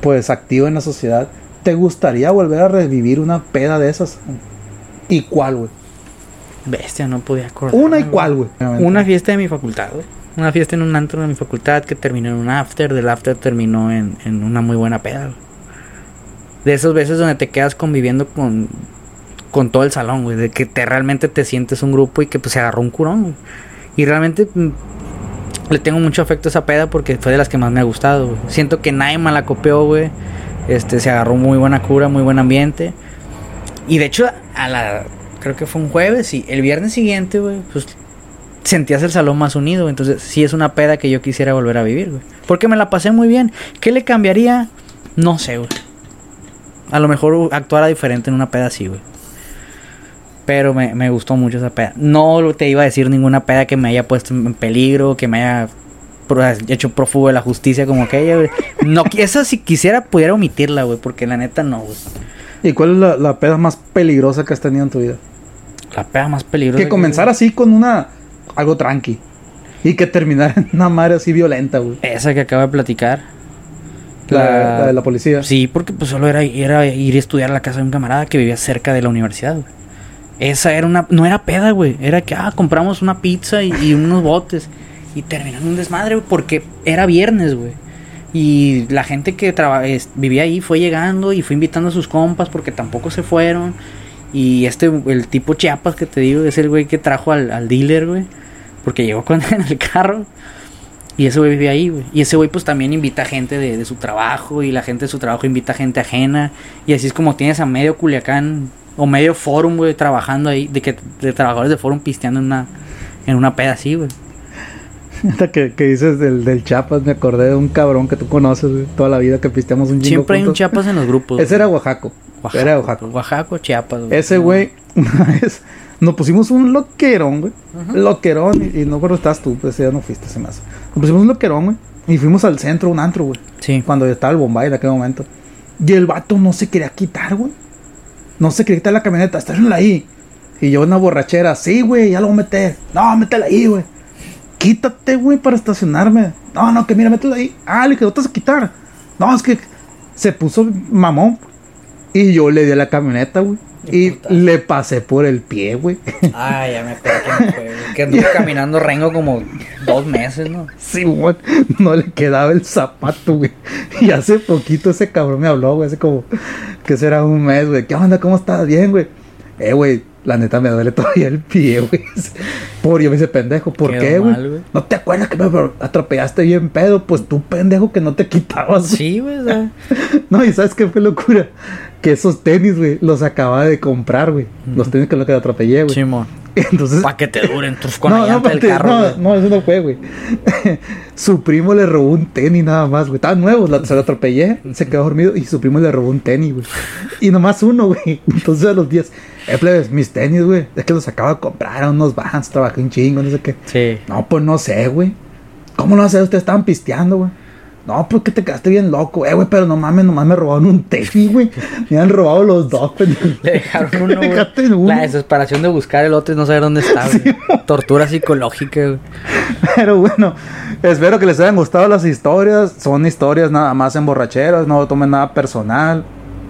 pues, activa en la sociedad, ¿te gustaría volver a revivir una peda de esas? ¿Y cuál, güey? Bestia, no podía acordar. Una y cuál, güey. Una fiesta de mi facultad, güey. Una fiesta en un antro de mi facultad que terminó en un after. Del after terminó en, en una muy buena peda, güey. De esas veces donde te quedas conviviendo con, con todo el salón, güey. De que te realmente te sientes un grupo y que pues se agarró un curón, güey. Y realmente mm, le tengo mucho afecto a esa peda porque fue de las que más me ha gustado. Siento que nadie me la copió, güey. Este, se agarró muy buena cura, muy buen ambiente. Y de hecho, a la. Creo que fue un jueves y el viernes siguiente, güey, pues sentías el salón más unido. Entonces, sí es una peda que yo quisiera volver a vivir, güey. Porque me la pasé muy bien. ¿Qué le cambiaría? No sé, güey. A lo mejor actuara diferente en una peda así, güey. Pero me, me gustó mucho esa peda. No te iba a decir ninguna peda que me haya puesto en peligro, que me haya hecho prófugo de la justicia como aquella, güey. No, esa si quisiera pudiera omitirla, güey, porque la neta no, güey. ¿Y cuál es la, la peda más peligrosa que has tenido en tu vida? La peda más peligrosa. Que comenzara así con una... Algo tranqui. Y que terminara en una madre así violenta, güey. Esa que acabo de platicar. La, la de la policía. Sí, porque pues solo era, era ir a estudiar a la casa de un camarada que vivía cerca de la universidad, güey. Esa era una... No era peda, güey. Era que, ah, compramos una pizza y, unos botes. Y terminó en un desmadre, güey, porque era viernes, güey. Y la gente que traba- vivía ahí fue llegando y fue invitando a sus compas porque tampoco se fueron. Y este, el tipo Chiapas que te digo, es el güey que trajo al, al dealer, güey. Porque llegó con en el carro. Y ese güey vivía ahí, güey. Y ese güey pues también invita gente de, de su trabajo. Y la gente de su trabajo invita gente ajena. Y así es como tienes a medio Culiacán o medio Forum, güey, trabajando ahí. De que de trabajadores de Forum pisteando en una, en una peda así, güey. Que, que dices del, del Chiapas, me acordé de un cabrón que tú conoces, güey, toda la vida que pisteamos un Siempre hay un. Chiapas en los grupos. Ese era Oaxaco. Oaxaca, Era Oaxaco. Oaxaca, Chiapas, güey. Ese güey, una vez, nos pusimos un loquerón, güey. Loquerón, y, y no recuerdo estás tú, pues ya no fuiste, se me hace. Nos pusimos un loquerón, güey. Y fuimos al centro, un antro, güey. Sí. Cuando estaba el Bombay en aquel momento. Y el vato no se quería quitar, güey. No se quería quitar la camioneta, estárenla ahí. Y yo una borrachera, sí, güey, ya lo voy a meter. No, métela ahí, güey. Quítate, güey, para estacionarme. No, no, que mira, métela ahí. Ah, le quedó, te vas a quitar. No, es que se puso mamón. Y yo le di a la camioneta, güey. Y le pasé por el pie, güey. Ay, ya me acuerdo fue, güey. Que anduvo caminando rengo como dos meses, ¿no? Sí, güey. No le quedaba el zapato, güey. Y hace poquito ese cabrón me habló, güey. Hace como, que será un mes, güey. ¿Qué onda? ¿Cómo estás? Bien, güey. Eh, güey. La neta me duele todavía el pie, güey. Por yo me dice, pendejo, ¿por Quedó qué, güey. ¿No te acuerdas que me atropellaste bien pedo? Pues tú, pendejo, que no te quitabas. Sí, güey. No, y ¿sabes qué fue locura? Que esos tenis, güey, los acababa de comprar, güey. Los tenis con los que atropellé, güey. Simón. Entonces, Para que te duren tus con no, no, del carro. no, no, eso no fue, güey. su primo le robó un tenis nada más, güey. Estaban nuevos, la- se lo atropellé, se quedó dormido y su primo le robó un tenis, güey. Y nomás uno, güey. Entonces a los días, eh, plebes, mis tenis, güey. Es que los acabo de comprar a unos vans, trabajé un chingo, no sé qué. Sí. No, pues no sé, güey. ¿Cómo no sé? Ustedes estaban pisteando, güey. No, pues que te quedaste bien loco, eh, güey, pero no mames, nomás me robaron un tenis, güey. Me han robado los dos, pendejo. Le dejaron uno, güey. Uno. La desesperación de buscar el otro y no saber dónde está, güey. Tortura psicológica, güey. Pero bueno, espero que les hayan gustado las historias. Son historias nada más en borracheras, no tomen nada personal.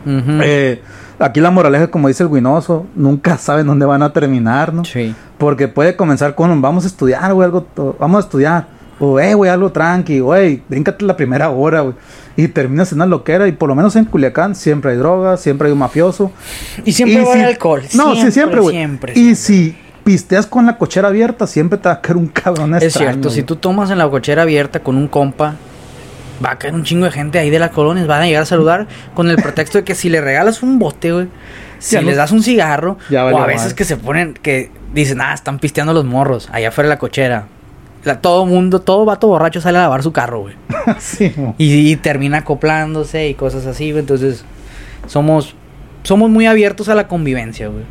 Eh, aquí la moraleja, como dice el Guinoso, nunca saben dónde van a terminar, ¿no? Sí. Porque puede comenzar con un vamos a estudiar, güey, algo, vamos a estudiar. O, eh, güey, algo tranqui, güey, bríncate la primera hora, güey. Y terminas en una loquera. Y por lo menos en Culiacán siempre hay drogas, siempre hay un mafioso. Y siempre va a si- haber alcohol. No, sí, siempre, güey. Siempre, Y si pisteas con la cochera abierta, siempre te va a caer un cabrón Es extraño, cierto, si tú tomas en la cochera abierta con un compa, va a caer un chingo de gente ahí de las colonias, van a llegar a saludar con el pretexto de que si le regalas un bote, güey, si Ya les das un cigarro, o a veces que se ponen, que dicen, ah, están pisteando los morros, allá afuera de la cochera. La- todo mundo, todo vato borracho sale a lavar su carro, güey. sí, y termina acoplándose y cosas así, güey. Entonces, somos, somos muy abiertos a la convivencia, güey.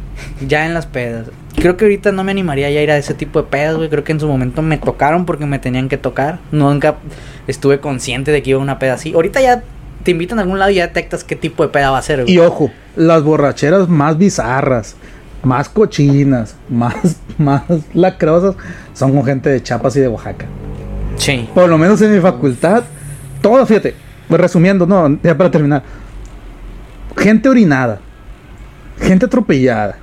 Ya en las pedas. Creo que ahorita no me animaría ya a ir a ese tipo de pedas, güey. Creo que en su momento me tocaron porque me tenían que tocar. Nunca estuve consciente de que iba a una peda así. Ahorita ya te invitan a algún lado y ya detectas qué tipo de peda va a ser, güey. Y ojo, las borracheras más bizarras, más cochinas, más, más lacrosas, son con gente de Chiapas y de Oaxaca. Sí. Por lo menos en mi facultad, todo, fíjate, pues resumiendo, no, ya para terminar. Gente orinada, gente atropellada,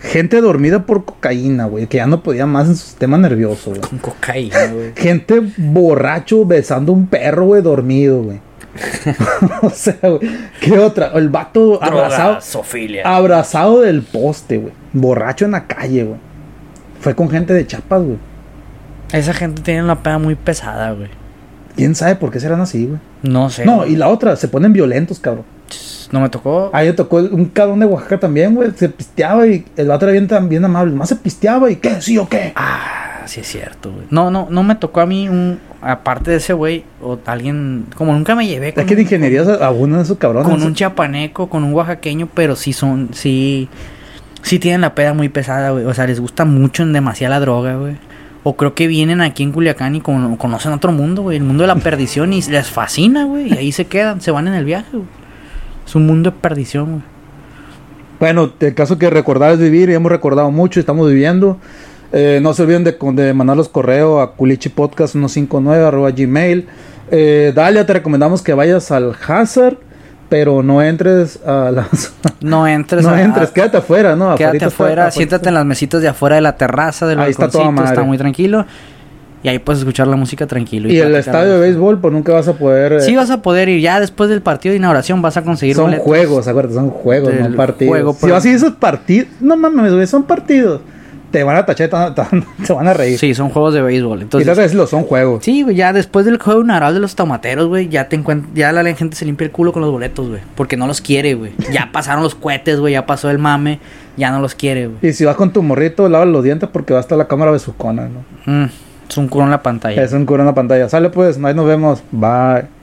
gente dormida por cocaína, güey, que ya no podía más en su sistema nervioso, güey. Con cocaína, güey. Gente borracho besando un perro, güey, dormido, güey. o sea, güey, ¿qué otra? El vato abrazado, Drogasofilia. abrazado del poste, güey. Borracho en la calle, güey. Fue con gente de chapas, güey. Esa gente tiene una peda muy pesada, güey. ¿Quién sabe por qué serán así, güey? No sé. No, y la otra, se ponen violentos, cabrón. No me tocó. Ahí le tocó un cabrón de Oaxaca también, güey. Se pisteaba y el vato era bien, bien amable. Más se pisteaba y ¿qué? ¿Sí o qué? Ah, sí es cierto, güey. No, no, no me tocó a mí un, aparte de ese güey, o alguien, como nunca me llevé Es con, que de ingeniería abundan esos cabrones. con un chapaneco, con un oaxaqueño, pero sí son, sí, sí tienen la peda muy pesada, güey. O sea, les gusta mucho en demasiada la droga, güey. O creo que vienen aquí en Culiacán y con- conocen otro mundo, güey. El mundo de la perdición y les fascina, güey. Y ahí se quedan, se van en el viaje, güey. Es un mundo de perdición, güey. Bueno, el caso que recordar es vivir y hemos recordado mucho y estamos viviendo. Eh, no se olviden de, de mandar los correos a culichipodcast159 arroba gmail. Eh, Dalia, te recomendamos que vayas al Hazard, pero no entres a las... No entres no a- entres, quédate afuera, ¿no? Quédate afuera, siéntate en las mesitas de afuera de la terraza del Ahí está toda está muy tranquilo. Y ahí puedes escuchar la música tranquilo. Y el estadio de béisbol, pues nunca vas a poder... eh, Sí vas a poder ir, ya después del partido de inauguración vas a conseguir son boletos. juegos, acuérdate, son juegos, Del no partidos. juego, si vas a ir esos partidos, no mames, son partidos. Te van a tachar, te van a, reír. Sí, son juegos de béisbol. y Entonces, de decirlo, son juegos. sí, güey, ya después del juego inaugural de los tomateros, güey, ya te ya la gente se limpia el culo con los boletos, güey, porque no los quiere, güey. Ya pasaron los cohetes, güey, ya pasó el mame, ya no los quiere, güey. Y si vas con tu morrito, lava los dientes porque va a estar la cámara besucona, ¿no? Mm, es un culo en la pantalla. Es un cura en la pantalla. Sale pues, ahí nos vemos. Bye.